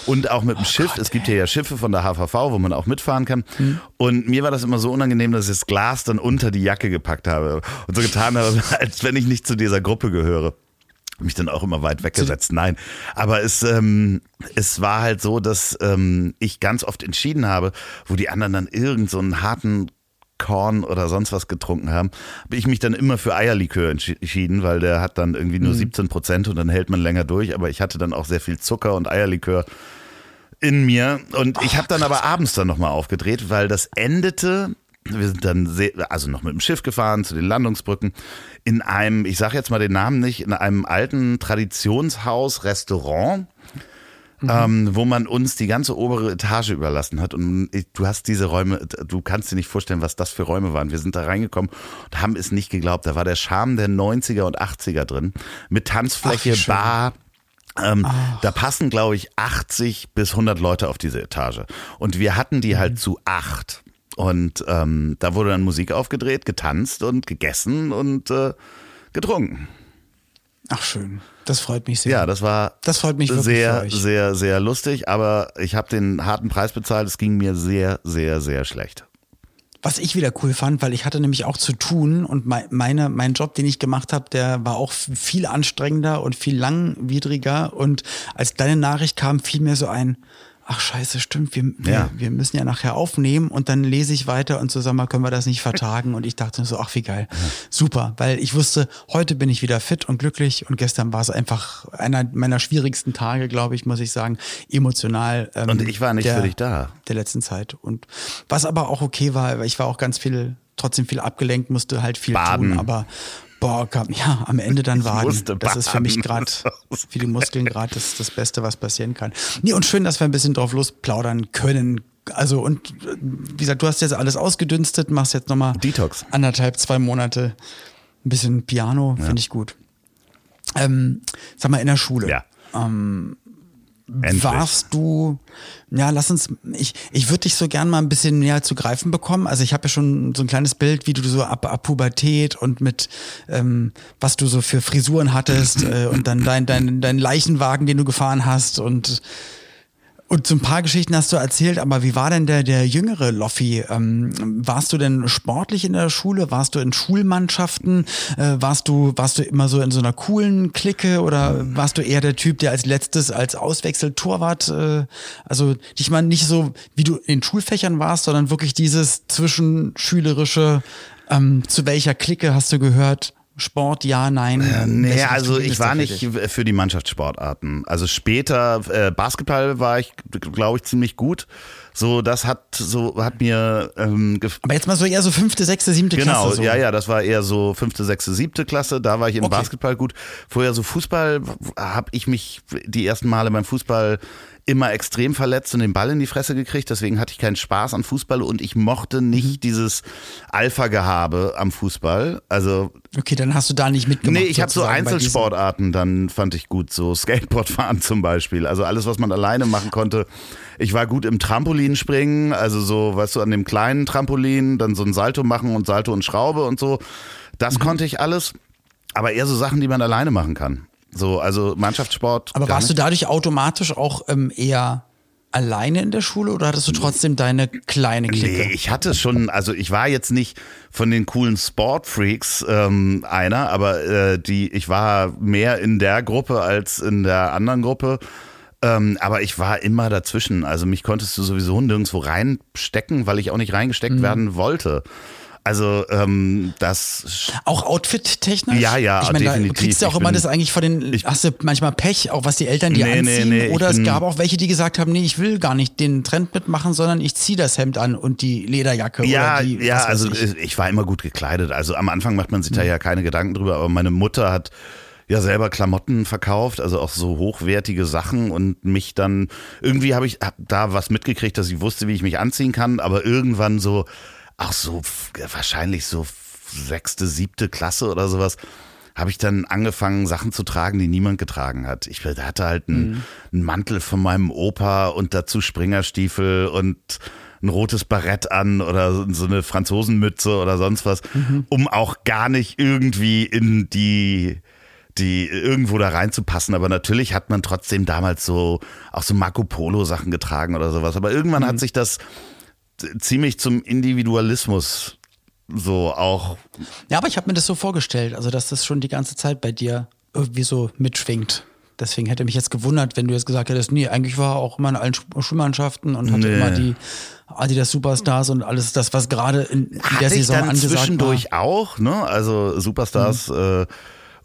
und auch mit dem oh Schiff. Gott, es gibt hier ja Schiffe von der HVV, wo man auch mitfahren kann. Hm. Und mir war das immer so unangenehm, dass ich das Glas dann unter die Jacke gepackt habe und so getan habe, <laughs> als wenn ich nicht zu dieser Gruppe gehöre mich dann auch immer weit weggesetzt. Nein, aber es, ähm, es war halt so, dass ähm, ich ganz oft entschieden habe, wo die anderen dann irgend so einen harten Korn oder sonst was getrunken haben, habe ich mich dann immer für Eierlikör entschieden, weil der hat dann irgendwie nur mhm. 17 Prozent und dann hält man länger durch. Aber ich hatte dann auch sehr viel Zucker und Eierlikör in mir. Und ich habe dann aber abends dann nochmal aufgedreht, weil das endete. Wir sind dann sehr, also noch mit dem Schiff gefahren zu den Landungsbrücken in einem, ich sage jetzt mal den Namen nicht, in einem alten Traditionshaus, Restaurant mhm. ähm, wo man uns die ganze obere Etage überlassen hat. Und du hast diese Räume, du kannst dir nicht vorstellen, was das für Räume waren. Wir sind da reingekommen und haben es nicht geglaubt. Da war der Charme der 90er und 80er drin. Mit Tanzfläche, Ach, Bar. Ähm, da passen, glaube ich, 80 bis 100 Leute auf diese Etage. Und wir hatten die halt mhm. zu acht. Und ähm, da wurde dann Musik aufgedreht, getanzt und gegessen und äh, getrunken. Ach schön, das freut mich sehr. Ja, das war das freut mich sehr, sehr, sehr lustig. Aber ich habe den harten Preis bezahlt. Es ging mir sehr, sehr, sehr schlecht. Was ich wieder cool fand, weil ich hatte nämlich auch zu tun und meine, mein Job, den ich gemacht habe, der war auch viel anstrengender und viel langwidriger. Und als deine Nachricht kam, fiel mir so ein, ach scheiße, stimmt, wir, ja. wir, wir, müssen ja nachher aufnehmen und dann lese ich weiter und so, sag mal, können wir das nicht vertagen? Und ich dachte so, ach wie geil, ja. super, weil ich wusste, heute bin ich wieder fit und glücklich und gestern war es einfach einer meiner schwierigsten Tage, glaube ich, muss ich sagen, emotional. Ähm, und ich war nicht der, für dich da. Der letzten Zeit. Und was aber auch okay war, weil ich war auch ganz viel trotzdem viel abgelenkt, musste halt viel Baden. tun, aber Boah, ja, am Ende dann Waden. Das ist für mich gerade, für die Muskeln gerade das, das Beste, was passieren kann. Nee, und schön, dass wir ein bisschen drauf losplaudern können. Also, und wie gesagt, du hast jetzt alles ausgedünstet, machst jetzt nochmal Detox. Anderthalb, zwei Monate ein bisschen Piano, ja. finde ich gut. Ähm, sag mal, in der Schule. Ja. Ähm, Endlich. warst du, ja, lass uns, ich, ich würde dich so gern mal ein bisschen näher zu greifen bekommen. Also ich habe ja schon so ein kleines Bild, wie du so ab, ab Pubertät und mit, ähm, was du so für Frisuren hattest <clears throat> äh, und dann dein, dein, dein Leichenwagen, den du gefahren hast und Und so ein paar Geschichten hast du erzählt, aber wie war denn der, der jüngere Loffi? Ähm, warst du denn sportlich in der Schule? Warst du in Schulmannschaften? Äh, warst du, warst du immer so in so einer coolen Clique oder warst du eher der Typ, der als letztes als Auswechseltorwart, äh, also dich mal nicht so, wie du in Schulfächern warst, sondern wirklich dieses zwischenschülerische, ähm, zu welcher Clique hast du gehört? Sport, ja, nein. Äh, nee, also ich war nicht für die Mannschaftssportarten. Also später äh, Basketball war ich, glaube ich, ziemlich gut. So, das hat so hat mir. Ähm, Aber jetzt mal so eher so fünfte, sechste, siebte genau, Klasse. Genau, ja, ja, das war eher so fünfte, sechste, siebte Klasse. Da war ich im okay. Basketball gut. Vorher so Fußball habe ich mich die ersten Male beim Fußball immer extrem verletzt und den Ball in die Fresse gekriegt. Deswegen hatte ich keinen Spaß an Fußball und ich mochte nicht mhm. dieses Alpha-Gehabe am Fußball. Also okay, dann hast du da nicht mitgemacht. Nee, ich habe so Einzelsportarten, dann fand ich gut, so Skateboardfahren <laughs> zum Beispiel. Also alles, was man alleine machen konnte. Ich war gut im Trampolinspringen, also so, weißt du, an dem kleinen Trampolin, dann so ein Salto machen und Salto und Schraube und so. Das mhm. konnte ich alles. Aber eher so Sachen, die man alleine machen kann. So, also Mannschaftssport. Aber warst nicht. du dadurch automatisch auch ähm, eher alleine in der Schule oder hattest du trotzdem deine kleine Clique? Nee, ich hatte schon, also ich war jetzt nicht von den coolen Sportfreaks ähm, einer, aber äh, die, ich war mehr in der Gruppe als in der anderen Gruppe. Ähm, aber ich war immer dazwischen. Also mich konntest du sowieso nirgendwo reinstecken, weil ich auch nicht reingesteckt mhm. werden wollte. Also ähm, das auch Outfit-technisch. Ja, ja, ich meine, definitiv. Da kriegst du auch ich immer bin, das eigentlich von den. Ich, hast du manchmal Pech, auch was die Eltern dir nee, anziehen? Nee, nee, oder es gab auch welche, die gesagt haben, nee, ich will gar nicht den Trend mitmachen, sondern ich ziehe das Hemd an und die Lederjacke. Ja, oder die, ja, also ich. ich. war immer gut gekleidet. Also am Anfang macht man sich mhm. da ja keine Gedanken drüber, aber meine Mutter hat ja selber Klamotten verkauft, also auch so hochwertige Sachen und mich dann irgendwie habe ich hab da was mitgekriegt, dass ich wusste, wie ich mich anziehen kann, aber irgendwann so ach so, wahrscheinlich so sechste, siebte Klasse oder sowas, habe ich dann angefangen, Sachen zu tragen, die niemand getragen hat. Ich hatte halt einen, mhm. einen Mantel von meinem Opa und dazu Springerstiefel und ein rotes Barett an oder so eine Franzosenmütze oder sonst was, mhm. um auch gar nicht irgendwie in die die irgendwo da reinzupassen. Aber natürlich hat man trotzdem damals so auch so Marco Polo Sachen getragen oder sowas. Aber irgendwann mhm. hat sich das ziemlich zum Individualismus so auch. Ja, aber ich habe mir das so vorgestellt, also dass das schon die ganze Zeit bei dir irgendwie so mitschwingt. Deswegen hätte mich jetzt gewundert, wenn du jetzt gesagt hättest, nee, eigentlich war er auch immer in allen Schulmannschaften und hatte nee. immer die Adidas Superstars und alles das, was gerade in, in der Saison dann angesagt zwischendurch war. auch, ne? Also Superstars mhm. äh,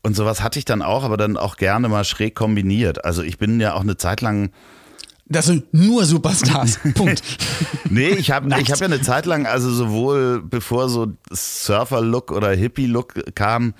und sowas hatte ich dann auch, aber dann auch gerne mal schräg kombiniert. Also ich bin ja auch eine Zeit lang das sind nur Superstars. <laughs> Punkt. nee, ich habe ich hab ja eine Zeit lang, also sowohl bevor so Surfer-Look oder Hippie-Look kam,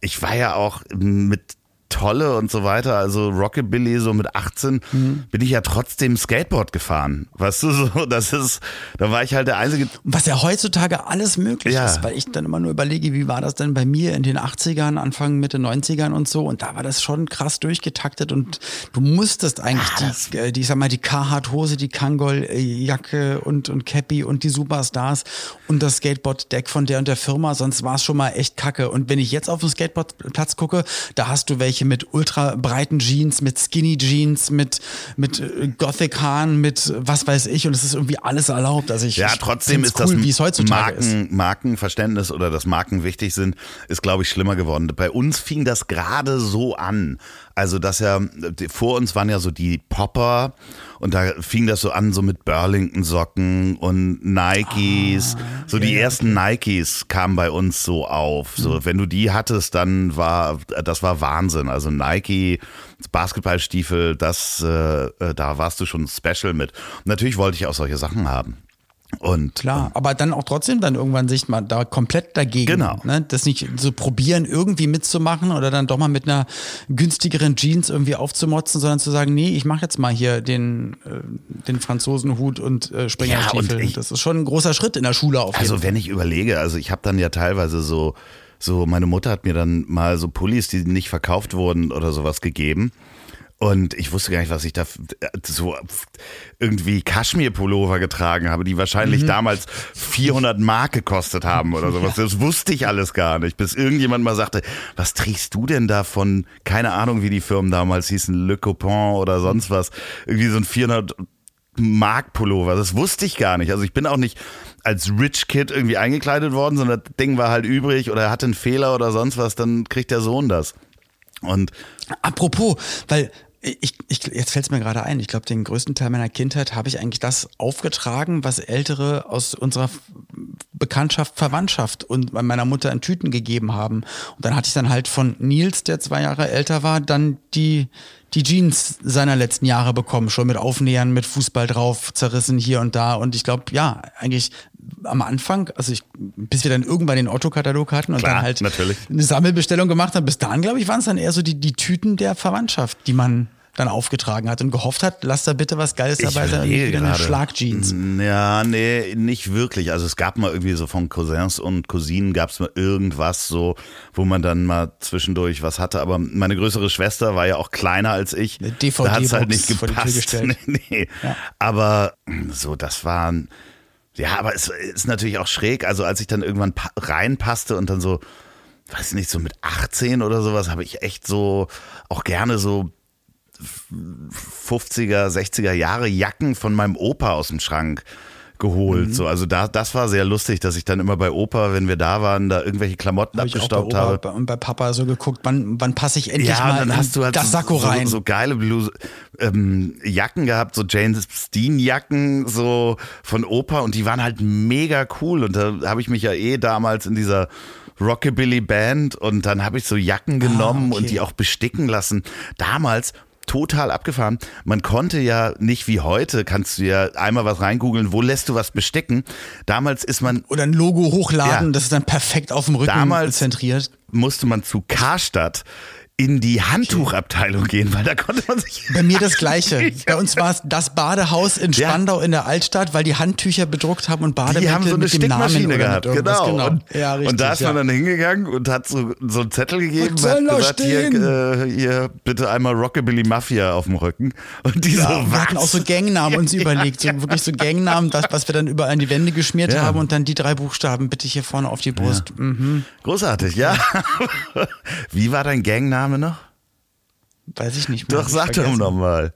ich war ja auch mit Tolle und so weiter, also Rockabilly so mit 18, mhm. bin ich ja trotzdem Skateboard gefahren. Weißt du, <laughs> so, das ist, da war ich halt der Einzige. Was ja heutzutage alles möglich ja. ist, weil ich dann immer nur überlege, wie war das denn bei mir in den 80ern, Anfang, Mitte 90ern und so und da war das schon krass durchgetaktet und du musstest eigentlich ah, die, äh, die, ich sag mal, die Carhartt-Hose, die Kangol-Jacke und, und Cappy und die Superstars und das Skateboard-Deck von der und der Firma, sonst war es schon mal echt kacke. Und wenn ich jetzt auf den Skateboardplatz gucke, da hast du welche welche mit ultra breiten Jeans, mit Skinny Jeans, mit, mit äh, Gothic Haaren, mit was weiß ich und es ist irgendwie alles erlaubt. Also ich, ja, trotzdem ist cool, das wie es heutzutage Marken, ist. Markenverständnis oder dass Marken wichtig sind, ist glaube ich schlimmer geworden. Bei uns fing das gerade so an. Also, dass ja, vor uns waren ja so die Popper und da fing das so an, so mit Burlington-Socken und Nikes. Ah, so die ersten Nikes kamen bei uns so auf. So, mhm. wenn du die hattest, dann war, das war Wahnsinn. Also Nike, Basketballstiefel, das, äh, äh da warst du schon special mit. Und natürlich wollte ich auch solche Sachen haben. Und klar, und, aber dann auch trotzdem dann irgendwann sich mal da komplett dagegen. Genau. Ne? Das nicht so probieren, irgendwie mitzumachen oder dann doch mal mit einer günstigeren Jeans irgendwie aufzumotzen, sondern zu sagen, nee, ich mache jetzt mal hier den, äh, den Franzosenhut und äh, Springerstiefel. Ja, das ist schon ein großer Schritt in der Schule auf jeden Also wenn ich überlege, also ich habe dann ja teilweise so, so, meine Mutter hat mir dann mal so Pullis, die nicht verkauft wurden oder sowas gegeben. Und ich wusste gar nicht, was ich da so irgendwie Kaschmir-Pullover getragen habe, die wahrscheinlich mhm. damals 400 Mark gekostet haben oder sowas. Ja. <laughs> Das wusste ich alles gar nicht, bis irgendjemand mal sagte, was trägst du denn da von, keine Ahnung, wie die Firmen damals hießen, Le Coupon oder sonst was, irgendwie so ein 400 Markpullover. Das wusste ich gar nicht. Also ich bin auch nicht als Rich Kid irgendwie eingekleidet worden, sondern das Ding war halt übrig oder er hatte einen Fehler oder sonst was, dann kriegt der Sohn das. Und Apropos, weil ich, ich, jetzt fällt es mir gerade ein, ich glaube, den größten Teil meiner Kindheit habe ich eigentlich das aufgetragen, was Ältere aus unserer Bekanntschaft, Verwandtschaft und meiner Mutter in Tüten gegeben haben. Und dann hatte ich dann halt von Nils, der zwei Jahre älter war, dann die, die Jeans seiner letzten Jahre bekommen, schon mit Aufnähern, mit Fußball drauf, zerrissen hier und da. Und ich glaube, ja, eigentlich am Anfang, also ich, bis wir dann irgendwann den Otto-Katalog hatten und Klar, dann halt natürlich. eine Sammelbestellung gemacht haben, bis dahin, glaube ich, waren es dann eher so die, die Tüten der Verwandtschaft, die man dann aufgetragen hat und gehofft hat, lass da bitte was Geiles dabei sein und nicht wieder eine. Schlagjeans. Ja, nee, nicht wirklich. Also es gab mal irgendwie so von Cousins und Cousinen gab es mal irgendwas so, wo man dann mal zwischendurch was hatte. Aber meine größere Schwester war ja auch kleiner als ich. Eine DVD-Box da hat's halt nicht gepasst. gestellt. Nee, <laughs> nee. Ja. Aber so, das waren, ja, aber es ist natürlich auch schräg. Also als ich dann irgendwann pa- reinpasste und dann so, weiß ich nicht, so mit 18 oder sowas, habe ich echt so auch gerne so 50er, 60er Jahre Jacken von meinem Opa aus dem Schrank Mhm. geholt. So, also da, das war sehr lustig, dass ich dann immer bei Opa, wenn wir da waren, da irgendwelche Klamotten Habe ich auch bei abgestaubt Opa habe. und bei Papa so geguckt, wann, wann passe ich endlich Ja, mal dann hast du halt das so, Sakko rein. So, so geile Bluse, ähm, Jacken gehabt, so James Steen Jacken, so von Opa und die waren halt mega cool und da habe ich mich ja eh damals in dieser Rockabilly Band und dann habe ich so Jacken genommen Ah, okay. und die auch besticken lassen. Damals total abgefahren. Man konnte ja nicht wie heute, kannst du ja einmal was reingoogeln, wo lässt du was besticken. Damals ist man Oder ein Logo hochladen, Ja. das ist dann perfekt auf dem Rücken Damals- zentriert. musste man zu Karstadt in die Handtuchabteilung gehen, weil da konnte man sich Bei mir das Gleiche. <laughs> Bei uns war es das Badehaus in Ja. Spandau in der Altstadt, weil die Handtücher bedruckt haben und Bademäntel Die haben so eine mit dem Namen gehabt, irgendwas. genau. Und, ja, richtig, und da ist ja. man dann hingegangen und hat so, so einen Zettel gegeben und hat gesagt, hier, stehen? äh, hier, bitte einmal Rockabilly Mafia auf dem Rücken. Und die so, Ja, wir hatten auch so Gangnamen uns <laughs> überlegt, so wirklich so Gangnamen, das, was wir dann überall an die Wände geschmiert Ja. haben und dann die drei Buchstaben bitte hier vorne auf die Brust. Mhm. Großartig, ja. <laughs> Wie war dein Gangname noch? Weiß ich nicht mehr. Doch, sag doch nochmal.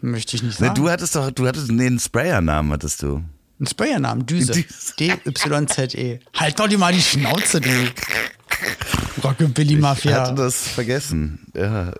Möchte ich nicht sagen. du hattest doch, du hattest, nee, einen Sprayernamen hattest du. Ein Sprayernamen, Düse. D-Y-Z-E. Halt doch dir mal die Schnauze, du. Rockabilly Ich Mafia. hatte das vergessen. Ja.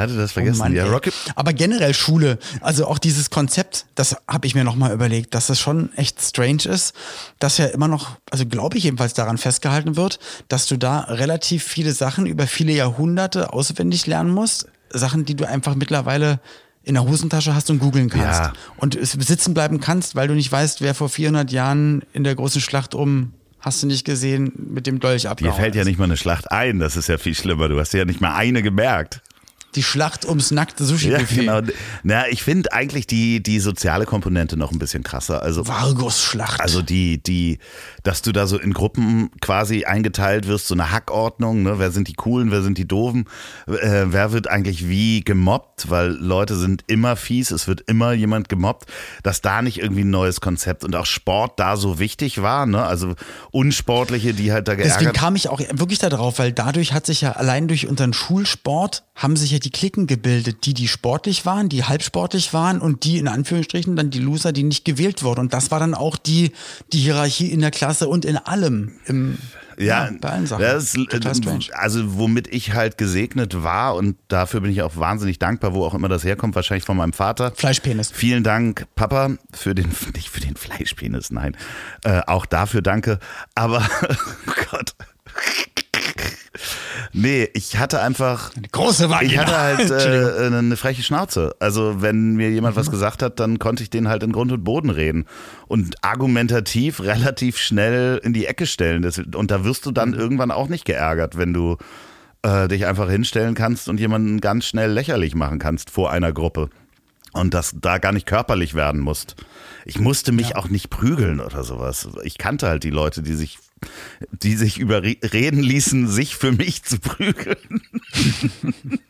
Hatte das Oh vergessen. Mann, ja. Rocky, Aber generell Schule, also auch dieses Konzept, das habe ich mir nochmal überlegt, dass das schon echt strange ist, dass ja immer noch, also glaube ich jedenfalls daran festgehalten wird, dass du da relativ viele Sachen über viele Jahrhunderte auswendig lernen musst. Sachen, die du einfach mittlerweile in der Hosentasche hast und googeln kannst. Ja. Und es sitzen bleiben kannst, weil du nicht weißt, wer vor 400 Jahren in der großen Schlacht um, hast du nicht gesehen, mit dem Dolch dir abgehauen fällt ja nicht mal eine Schlacht ein. Das ist ja viel schlimmer. Du hast ja nicht mal eine gemerkt. Die Schlacht ums nackte Ja, Sushi-Buffet. genau. Na, ich finde eigentlich die, die soziale Komponente noch ein bisschen krasser. Also, Vargus-Schlacht. also die, die, dass du da so in Gruppen quasi eingeteilt wirst, so eine Hackordnung, ne? Wer sind die Coolen, wer sind die Doofen, äh, wer wird eigentlich wie gemobbt, weil Leute sind immer fies, es wird immer jemand gemobbt, dass da nicht irgendwie ein neues Konzept und auch Sport da so wichtig war, ne? Also Unsportliche, die halt da Deswegen geärgert kam ich auch wirklich da drauf, weil dadurch hat sich ja allein durch unseren Schulsport haben sich ja die Klicken gebildet, die, die sportlich waren, die halbsportlich waren und die in Anführungsstrichen dann die Loser, die nicht gewählt wurden. Und das war dann auch die, die Hierarchie in der Klasse und in allem. Im, Ja, bei allen Sachen. Das ist, Total äh, strange. Also womit ich halt gesegnet war und dafür bin ich auch wahnsinnig dankbar, wo auch immer das herkommt, wahrscheinlich von meinem Vater. Fleischpenis. Vielen Dank, Papa, für den, <laughs> nicht für den Fleischpenis, nein. Äh, auch dafür danke. Aber, <laughs> oh Gott. Nee, ich hatte einfach. Eine große Vagina. Ich hatte halt Entschuldigung. äh, eine freche Schnauze. Also wenn mir jemand was gesagt hat, dann konnte ich den halt in Grund und Boden reden und argumentativ relativ schnell in die Ecke stellen. Und da wirst du dann irgendwann auch nicht geärgert, wenn du äh, dich einfach hinstellen kannst und jemanden ganz schnell lächerlich machen kannst vor einer Gruppe. Und das da gar nicht körperlich werden musst. Ich musste mich auch nicht prügeln oder sowas. Ich kannte halt die Leute, die sich, die sich überreden ließen, sich für mich zu prügeln. <laughs>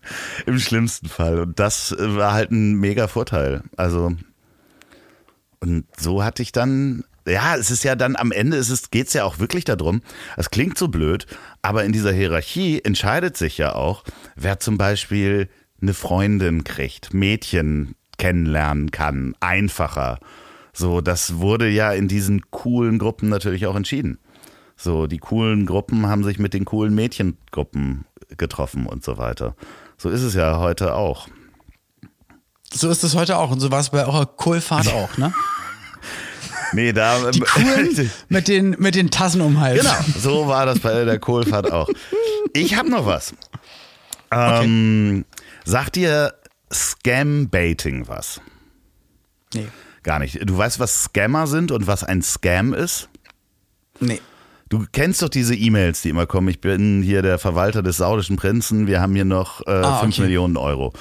Im schlimmsten Fall. Und das äh, war halt ein mega Vorteil. Also, und so hatte ich dann, ja, es ist ja dann am Ende, es ist, geht's ja auch wirklich darum, es klingt so blöd, aber in dieser Hierarchie entscheidet sich ja auch, wer zum Beispiel eine Freundin kriegt, Mädchen kennenlernen kann, einfacher. So, das wurde ja in diesen coolen Gruppen natürlich auch entschieden. So, die coolen Gruppen haben sich mit den coolen Mädchengruppen getroffen und so weiter. So ist es ja heute auch. So ist es heute auch und so war es bei eurer Kohlfahrt <laughs> auch, ne? Nee, da. Die coolen <laughs> mit den, mit den Tassen um Hals. Genau, so war das bei der Kohlfahrt auch. Ich habe noch was. Ähm, Sagt dir Scam-Baiting was? Nee. Gar nicht. Du weißt, was Scammer sind und was ein Scam ist? Nee. Du kennst doch diese E-Mails, die immer kommen. Ich bin hier der Verwalter des saudischen Prinzen. Wir haben hier noch äh, Ah, 5 okay. Millionen Euro.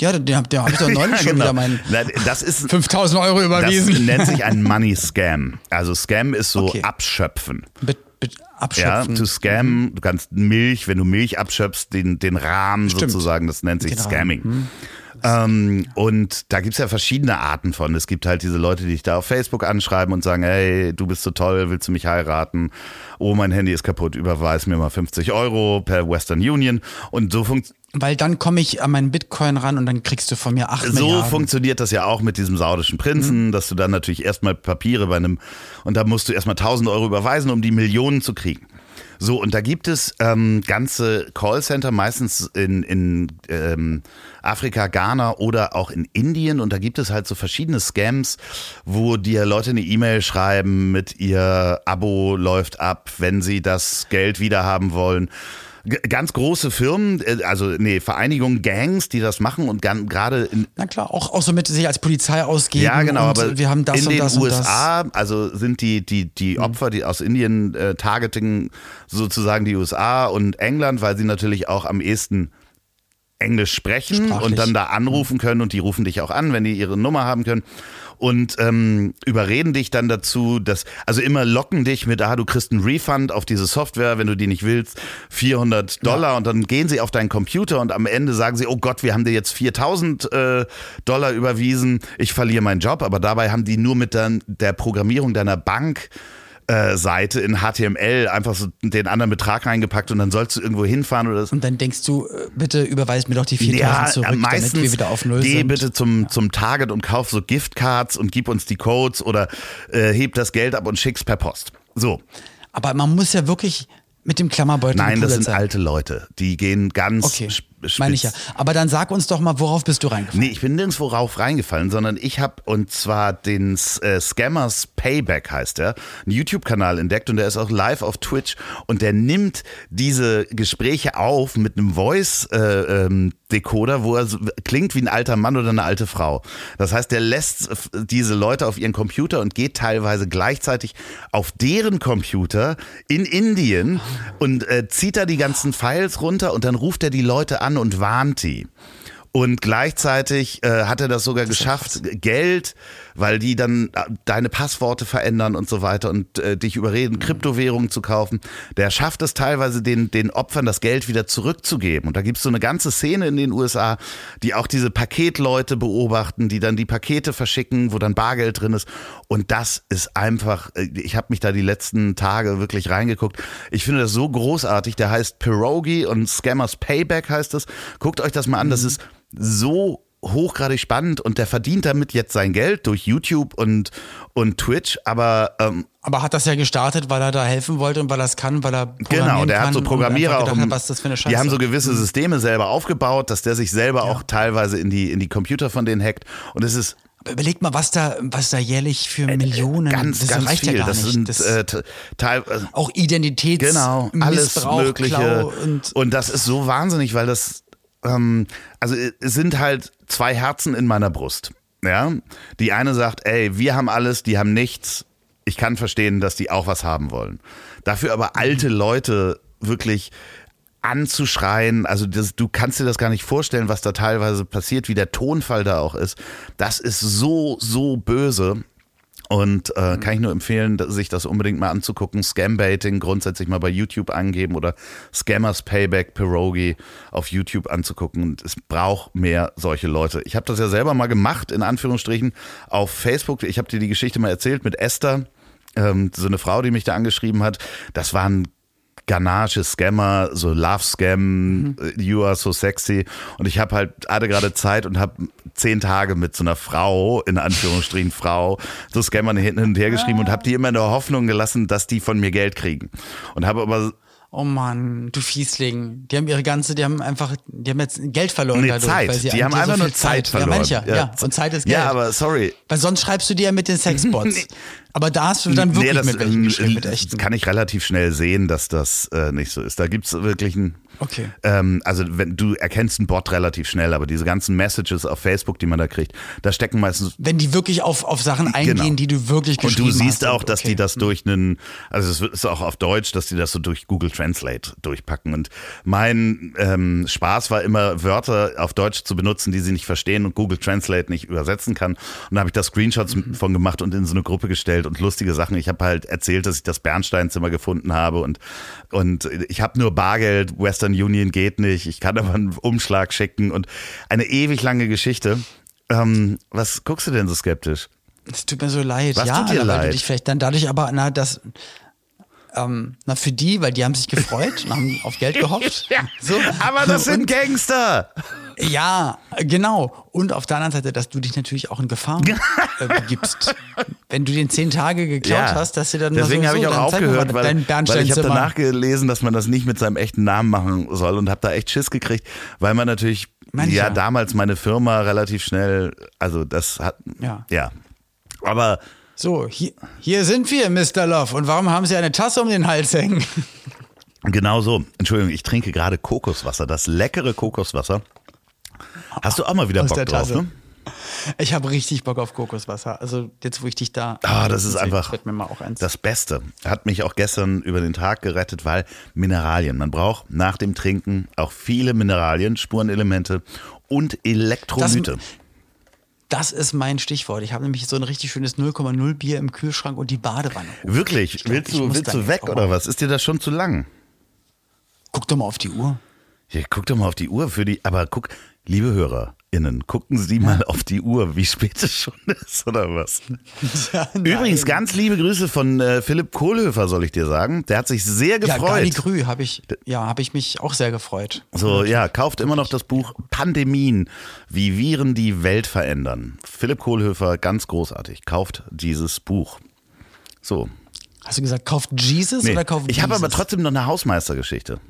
Ja, der, der habe ich doch <laughs> neulich schon genau. wieder meinen Na, Das ist <laughs> 5000 Euro das überwiesen. nennt sich ein <laughs> Money Scam. Also Scam ist so Okay. abschöpfen. Mit, mit Ja, abschöpfen. to scam, du kannst Milch, wenn du Milch abschöpfst, den, den Rahmen Stimmt. sozusagen, das nennt sich Rahmen. Scamming. Ähm, und da gibt's ja verschiedene Arten von. Es gibt halt diese Leute, die dich da auf Facebook anschreiben und sagen, hey, du bist so toll, willst du mich heiraten? Oh, mein Handy ist kaputt, überweis mir mal 50 Euro per Western Union. Und so funktioniert Weil dann komme ich an meinen Bitcoin ran und dann kriegst du von mir 8 so Milliarden. funktioniert das ja auch mit diesem saudischen Prinzen, dass du dann natürlich erstmal Papiere bei einem, und da musst du erstmal 1000 Euro überweisen, um die Millionen zu kriegen. So, und da gibt es ähm, ganze Callcenter, meistens in, in ähm, Afrika, Ghana oder auch in Indien. Und da gibt es halt so verschiedene Scams, wo dir Leute eine E-Mail schreiben mit ihr Abo läuft ab, wenn sie das Geld wieder haben wollen. Ganz große Firmen, äh, also nee, Vereinigungen, Gangs, die das machen und gerade in, Na klar, auch, auch so mit sich als Polizei ausgeben. ja, genau, und aber wir haben das in und den das USA, also sind die, die, die Mhm. Opfer, die aus Indien äh, targeting sozusagen die USA und England, weil sie natürlich auch am ehesten Englisch sprechen Sprachlich. und dann da anrufen können und die rufen dich auch an, wenn die ihre Nummer haben können und ähm, überreden dich dann dazu, dass, also immer locken dich mit, ah, du kriegst einen Refund auf diese Software, wenn du die nicht willst, 400 Dollar und dann gehen sie auf deinen Computer und am Ende sagen sie, oh Gott, wir haben dir jetzt 4000 äh, Dollar überwiesen, ich verliere meinen Job, aber dabei haben die nur mit der, der Programmierung deiner Bank äh, Seite in HTML einfach so den anderen Betrag reingepackt und dann sollst du irgendwo hinfahren oder das. Und dann denkst du, äh, bitte überweis mir doch die 4000 zurück, am meistens damit wir wieder auf Null geh sind. bitte zum, zum Target und kauf so Giftcards und gib uns die Codes oder äh, heb das Geld ab und schick's per Post. So. Aber man muss ja wirklich mit dem Klammerbeutel Nein, das sind alte Leute. Die gehen ganz Okay, spitz. meine ich ja. Aber dann sag uns doch mal, worauf bist du reingefallen? Nee, ich bin nirgendwo rauf reingefallen, sondern ich habe und zwar den äh, Scammers Payback heißt der, einen YouTube-Kanal entdeckt und der ist auch live auf Twitch und der nimmt diese Gespräche auf mit einem Voice äh, ähm, Decoder, wo er so, klingt wie ein alter Mann oder eine alte Frau. Das heißt, der lässt diese Leute auf ihren Computer und geht teilweise gleichzeitig auf deren Computer in Indien und äh, zieht da die ganzen Files runter und dann ruft er die Leute an und warnt die. Und gleichzeitig äh, hat er das sogar geschafft, Geld, weil die dann äh, deine Passworte verändern und so weiter und äh, dich überreden, Kryptowährungen zu kaufen. Der schafft es teilweise, den, den Opfern das Geld wieder zurückzugeben. Und da gibt's so eine ganze Szene in den USA, die auch diese Paketleute beobachten, die dann die Pakete verschicken, wo dann Bargeld drin ist. Und das ist einfach, äh, ich habe mich da die letzten Tage wirklich reingeguckt. Ich finde das so großartig. Der heißt Pierogi und Scammers Payback heißt es. Guckt euch das mal an. Das ist so hochgradig spannend und der verdient damit jetzt sein Geld durch YouTube und, und Twitch, aber ähm, Aber hat das ja gestartet, weil er da helfen wollte und weil er es kann, weil er Genau, der hat so Programmierer auch. gedacht was das für eine Scheiße. die haben so gewisse Systeme selber aufgebaut, dass der sich selber auch teilweise in die, in die Computer von denen hackt. Und es ist Aber Überleg mal, was da, was da jährlich für Millionen, ganz, das ganz reicht viel. ja das nicht. sind das, äh, teil, äh, auch Identitäts, Genau, alles Missbrauch, Mögliche. Und und das ist so wahnsinnig, weil das, ähm, also es sind halt zwei Herzen in meiner Brust. Ja, die eine sagt, ey, wir haben alles, die haben nichts. Ich kann verstehen, dass die auch was haben wollen. Dafür aber alte Leute wirklich anzuschreien, also das, du kannst dir das gar nicht vorstellen, was da teilweise passiert, wie der Tonfall da auch ist. Das ist so, so böse. Und äh, kann ich nur empfehlen, sich das unbedingt mal anzugucken. Scambaiting grundsätzlich mal bei YouTube angeben oder Scammers Payback Pierogi auf YouTube anzugucken. Und es braucht mehr solche Leute. Ich habe das ja selber mal gemacht, in Anführungsstrichen, auf Facebook. Ich habe dir die Geschichte mal erzählt mit Esther, ähm, so eine Frau, die mich da angeschrieben hat. Das waren Ganache, Scammer, so Love Scam, Mhm. You are so sexy. Und ich habe halt hatte gerade Zeit und habe zehn Tage mit so einer Frau, in Anführungsstrichen <laughs> Frau, so Scammern hin und her geschrieben und habe die immer in der Hoffnung gelassen, dass die von mir Geld kriegen. Und habe aber Oh Mann, du Fiesling. Die haben ihre ganze, die haben einfach, die haben jetzt Geld verloren Nee, dadurch. Zeit. weil sie Die haben einfach so nur viel Zeit verloren. Ja, ja. Ja. Und Zeit ist Geld. ja, aber sorry. weil sonst schreibst du dir ja mit den Sexbots. <laughs> Aber da hast du dann wirklich das, mit welchen ähm, geschrieben, mit das echten. kann ich relativ schnell sehen, dass das äh, nicht so ist. Da gibt's wirklich ein. Okay. Ähm, also wenn du erkennst einen Bot relativ schnell, aber diese ganzen Messages auf Facebook, die man da kriegt, da stecken meistens Wenn die wirklich auf, auf Sachen eingehen, Genau. die du wirklich und geschrieben du siehst hast. auch, dass okay. die das durch einen, also es ist auch auf Deutsch, dass die das so durch Google Translate durchpacken. Und mein ähm, Spaß war immer, Wörter auf Deutsch zu benutzen, die sie nicht verstehen und Google Translate nicht übersetzen kann. Und da habe ich da Screenshots Mhm. von gemacht und in so eine Gruppe gestellt und lustige Sachen. Ich habe halt erzählt, dass ich das Bernsteinzimmer gefunden habe und, und ich habe nur Bargeld, Western Union geht nicht, ich kann aber einen Umschlag schicken und eine ewig lange Geschichte. Ähm, was guckst du denn so skeptisch? Es tut mir so leid. Was ja, tut dir weil leid? du dich vielleicht dann dadurch aber, na, das, ähm, na, für die, weil die haben sich gefreut und haben auf Geld gehofft. <laughs> So. Aber das sind Und- Gangster. Ja, genau. Und auf der anderen Seite, dass du dich natürlich auch in Gefahr äh, begibst. <laughs> Wenn du den zehn Tage geklaut hast, dass du dann Deswegen habe ich auch aufgehört, mal weil, weil ich habe danach gelesen, dass man das nicht mit seinem echten Namen machen soll und habe da echt Schiss gekriegt, weil man natürlich Mancher. ja damals meine Firma relativ schnell, also das hat Ja. ja. Aber So, hier, hier sind wir, Mr. Love. Und warum haben Sie eine Tasse um den Hals hängen? genau so. Entschuldigung, ich trinke gerade Kokoswasser, das leckere Kokoswasser. Hast du auch mal wieder Aus Bock drauf, ne? Ich habe richtig Bock auf Kokoswasser. Also jetzt, wo ich dich da. Ah, das ist einfach wird mir mal auch eins. das Beste. Hat mich auch gestern über den Tag gerettet, weil Mineralien. Man braucht nach dem Trinken auch viele Mineralien, Spurenelemente und Elektrolyte. Das ist mein Stichwort. Ich habe nämlich so ein richtig schönes 0,0 Bier im Kühlschrank und die Badewanne. Wirklich? glaub, willst du, willst du weg oder was? Ist dir das schon zu lang? Guck doch mal auf die Uhr. Ja, guck doch mal auf die Uhr für die. Aber guck, liebe HörerInnen, gucken Sie mal auf die Uhr, wie spät es schon ist oder was? Ja, Übrigens, ganz liebe Grüße von äh, Philipp Kohlhöfer, soll ich dir sagen. Der hat sich sehr Ja, gefreut. Gali Grü habe ich, ja, habe ich mich auch sehr gefreut. So, ja, kauft immer noch das Buch Pandemien, wie Viren die Welt verändern. Philipp Kohlhöfer, ganz großartig. Kauft dieses Buch. So. Hast du gesagt, kauft Jesus Nee, oder kauft ich habe aber trotzdem noch eine Hausmeistergeschichte.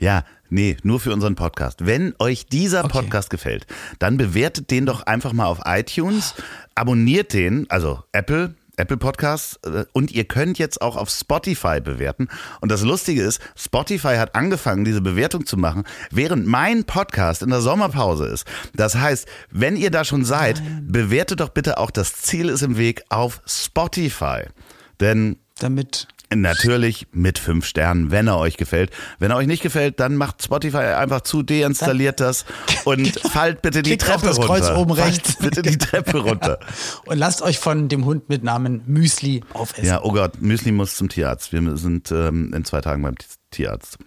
Ja, nee, nur für unseren Podcast. Wenn euch dieser Okay. Podcast gefällt, dann bewertet den doch einfach mal auf iTunes, abonniert den, also Apple, Apple Podcasts äh, und ihr könnt jetzt auch auf Spotify bewerten. Und das Lustige ist, Spotify hat angefangen, diese Bewertung zu machen, während mein Podcast in der Sommerpause ist. Das heißt, wenn ihr da schon seid, bewertet doch bitte auch das Ziel ist im Weg auf Spotify. Denn Damit. Natürlich mit fünf Sternen, wenn er euch gefällt. Wenn er euch nicht gefällt, dann macht Spotify einfach zu, deinstalliert das und <laughs> fallt bitte die Klickt Treppe das runter. Kreuz oben Fallt rechts. Bitte die Treppe <laughs> runter. Und lasst euch von dem Hund mit Namen Müsli aufessen. Ja, oh Gott, Müsli muss zum Tierarzt. Wir sind ähm, in zwei Tagen beim Tierarzt.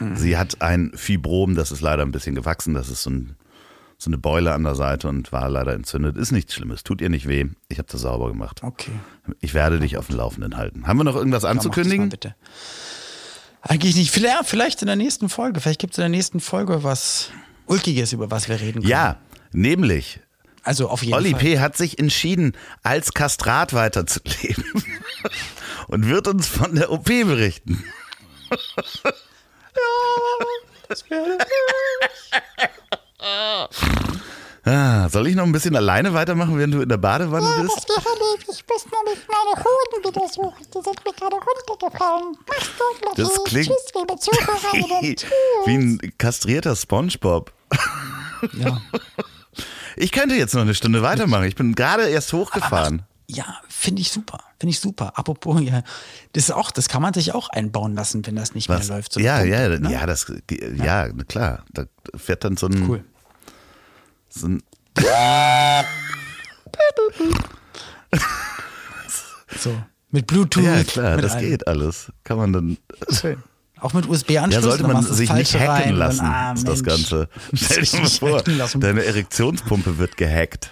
Mhm. Sie hat ein Fibrom, das ist leider ein bisschen gewachsen. Das ist so, ein, so eine Beule an der Seite und war leider entzündet. Ist nichts Schlimmes, tut ihr nicht weh. Ich habe das sauber gemacht. Okay. Ich werde dich auf dem Laufenden halten. Haben wir noch irgendwas Ja, das anzukündigen? mal bitte. Eigentlich nicht. Vielleicht, vielleicht in der nächsten Folge. Vielleicht gibt es in der nächsten Folge was Ulkiges, über was wir reden können. Ja, nämlich Also auf jeden Olli Fall. P. hat sich entschieden, als Kastrat weiterzuleben <laughs> und wird uns von der OP berichten. <laughs> Ah, soll ich noch ein bisschen alleine weitermachen, während du in der Badewanne bist? wäre lieb. Ich muss nämlich meine Hoden wieder suchen. Die sind mir gerade runtergefallen. Mach's gut, Das Lotti. klingt Tschüss, liebe Zuhörerinnen. <laughs> Tschüss. wie ein kastrierter Spongebob. Ja. <laughs> Ich könnte jetzt noch eine Stunde weitermachen. Ich bin gerade erst hochgefahren. Ja, finde ich super. Finde ich super. Apropos, ja, das ist auch, das kann man sich auch einbauen lassen, wenn das nicht Was? mehr läuft. So ja, Pumpe, ja, ne? ja, das, ja, na klar. Da fährt dann so ein, Cool. So ein <laughs> So. Mit Bluetooth. ja klar, das allem. geht alles. Kann man dann, Schön. Auch mit USB-Anschluss. ja, sollte man sich nicht hacken rein lassen, dann, ah, ist das. Ganze. Stell dir mal vor, deine Erektionspumpe wird gehackt.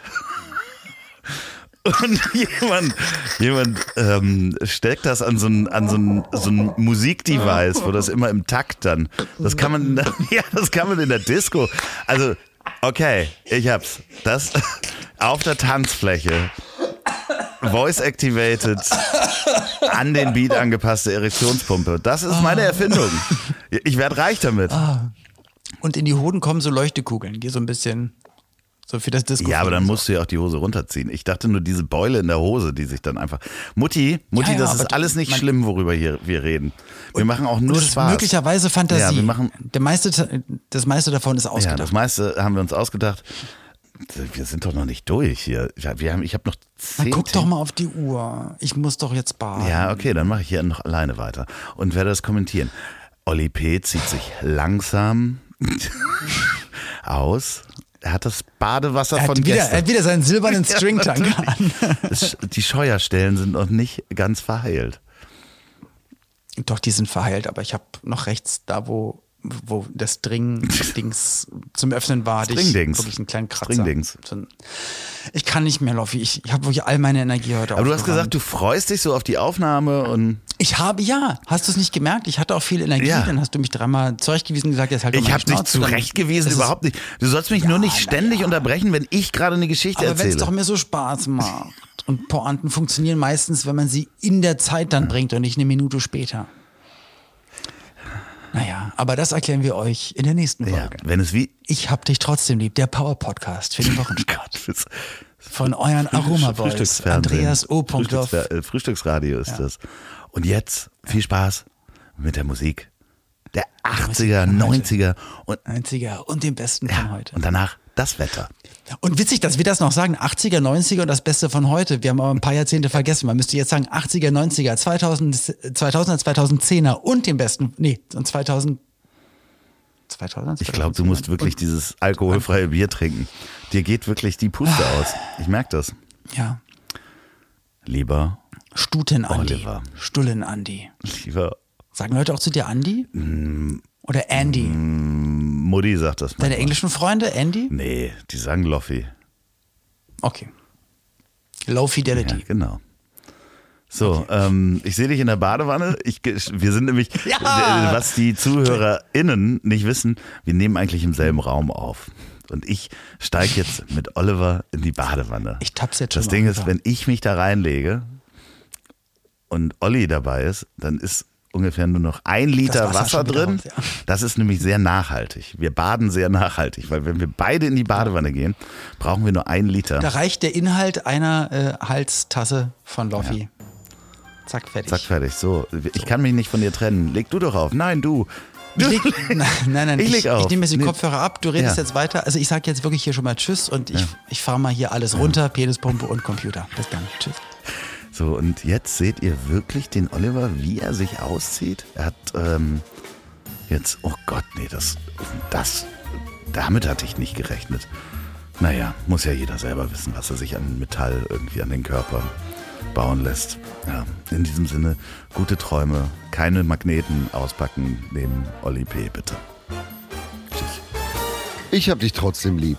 Und jemand, jemand ähm, steckt das an so ein, an so ein, so ein Musikdevice, wo das immer im Takt dann. Das kann man, <laughs> ja, das kann man in der Disco. Also, okay, ich hab's. Das <laughs> auf der Tanzfläche. Voice activated, an den Beat angepasste Erektionspumpe. Das ist meine Erfindung. Ich werde reich damit. Und in die Hoden kommen so Leuchtekugeln, die so ein bisschen so für das Disco. Ja, aber dann musst du ja auch die Hose runterziehen. Ich dachte nur diese Beule in der Hose, die sich dann einfach. Mutti, Mutti, Ja, ja, das ist alles nicht schlimm, worüber hier wir reden. Wir machen auch Und nur das Spaß. möglicherweise Fantasie. Ja, wir machen- Der meiste, das meiste davon ist ja, ausgedacht. das meiste haben wir uns ausgedacht. Wir sind doch noch nicht durch hier. Ja, Wir haben, ich habe noch Na, zehn. guck doch mal auf die Uhr. Ich muss doch jetzt baden. Ja, okay, dann mache ich hier noch alleine weiter und werde das kommentieren. Olli P. zieht sich langsam <laughs> aus. Er hat das Badewasser Er hat, von wieder, er gestern. hat wieder seinen silbernen <laughs> Ja, Stringtank an. Die Scheuerstellen sind noch nicht ganz verheilt. Doch, die sind verheilt, aber ich habe noch rechts, da wo, wo das Dring-Dings <laughs> zum Öffnen war, hatte ich Stringdings. wirklich einen kleinen Kratzer. Stringdings. Ich kann nicht mehr, Loffi. Ich, ich habe wirklich all meine Energie heute Aber du hast gesagt, du freust dich so auf die Aufnahme und Ich habe, ja. Hast du es nicht gemerkt? Ich hatte auch viel Energie. Ja. Dann hast du mich dreimal zurechtgewiesen und gesagt, jetzt halt ich habe dich zurechtgewiesen, überhaupt nicht. Du sollst mich nur nicht ständig ja. unterbrechen, wenn ich gerade eine Geschichte Aber wenn es erzähle. doch mir so Spaß macht. Und Pointen funktionieren meistens, wenn man sie in der Zeit dann bringt und nicht eine Minute später. Naja, aber das erklären wir euch in der nächsten ja, Folge. wenn es wie Ich hab dich trotzdem lieb, der Power Podcast für den <laughs> Wochenstart. Von euren Aromaboys, Frühstücksfernsehen. Andreas O. Loff. Frühstücksfer- äh, Frühstücksradio ist das. Und jetzt viel Spaß mit der Musik der 80er, 90er und, Einziger und dem Besten von ja, heute. und danach das Wetter. Und witzig, dass wir das noch sagen, 80er, 90er und das Beste von heute. Wir haben aber ein paar Jahrzehnte vergessen. Man müsste jetzt sagen 80er, 90er, 2000, 2000er, 2010er und den Besten, nee, und 2000, 2000 Ich glaube, du musst wirklich dieses alkoholfreie Bier trinken. Dir geht wirklich die Puste aus. Ich merke das. Ja, Lieber, Stuten Andi, Oliver. Stullen Andi. lieber Sagen Leute auch zu dir Andi? Mm. Oder Andy? Mutti sagt das mal. Deine englischen Freunde, Andy? Nee, die sagen Loffi. Okay. Low Ja, Fidelity. genau. So, ähm, ich sehe dich in der Badewanne. Ich, wir sind nämlich, <laughs> Ja! äh, was die ZuhörerInnen nicht wissen, wir nehmen eigentlich im selben Raum auf. Und ich steige jetzt mit Oliver in die Badewanne. Ich tapp's jetzt Das schon mal Ding ist, rüber. wenn ich mich da reinlege und Olli dabei ist, dann ist ungefähr nur noch ein Liter Wasser Wasser, drin. raus, ja. Das ist nämlich sehr nachhaltig. Wir baden sehr nachhaltig, weil wenn wir beide in die Badewanne gehen, brauchen wir nur einen Liter. Da reicht der Inhalt einer äh, Halstasse von Loffi. Zack, fertig. Zack, fertig. So, ich kann mich nicht von dir trennen. Leg du doch auf. Nein, du. Ich leg, <laughs> <laughs> nein, nein, nein, Ich ich, ich nehme jetzt die Nee. Kopfhörer ab, du redest Ja. jetzt weiter. Also ich sage jetzt wirklich hier schon mal Tschüss und ich, ich fahre mal hier alles runter, Penispumpe und Computer. Bis dann. Tschüss. So, und jetzt seht ihr wirklich den Oliver, wie er sich auszieht. Er hat ähm, jetzt, oh Gott, nee, das, das, damit hatte ich nicht gerechnet. Naja, muss ja jeder selber wissen, was er sich an Metall irgendwie an den Körper bauen lässt. Ja, in diesem Sinne, gute Träume, keine Magneten auspacken neben Olli P., bitte. Tschüss. Ich hab dich trotzdem lieb.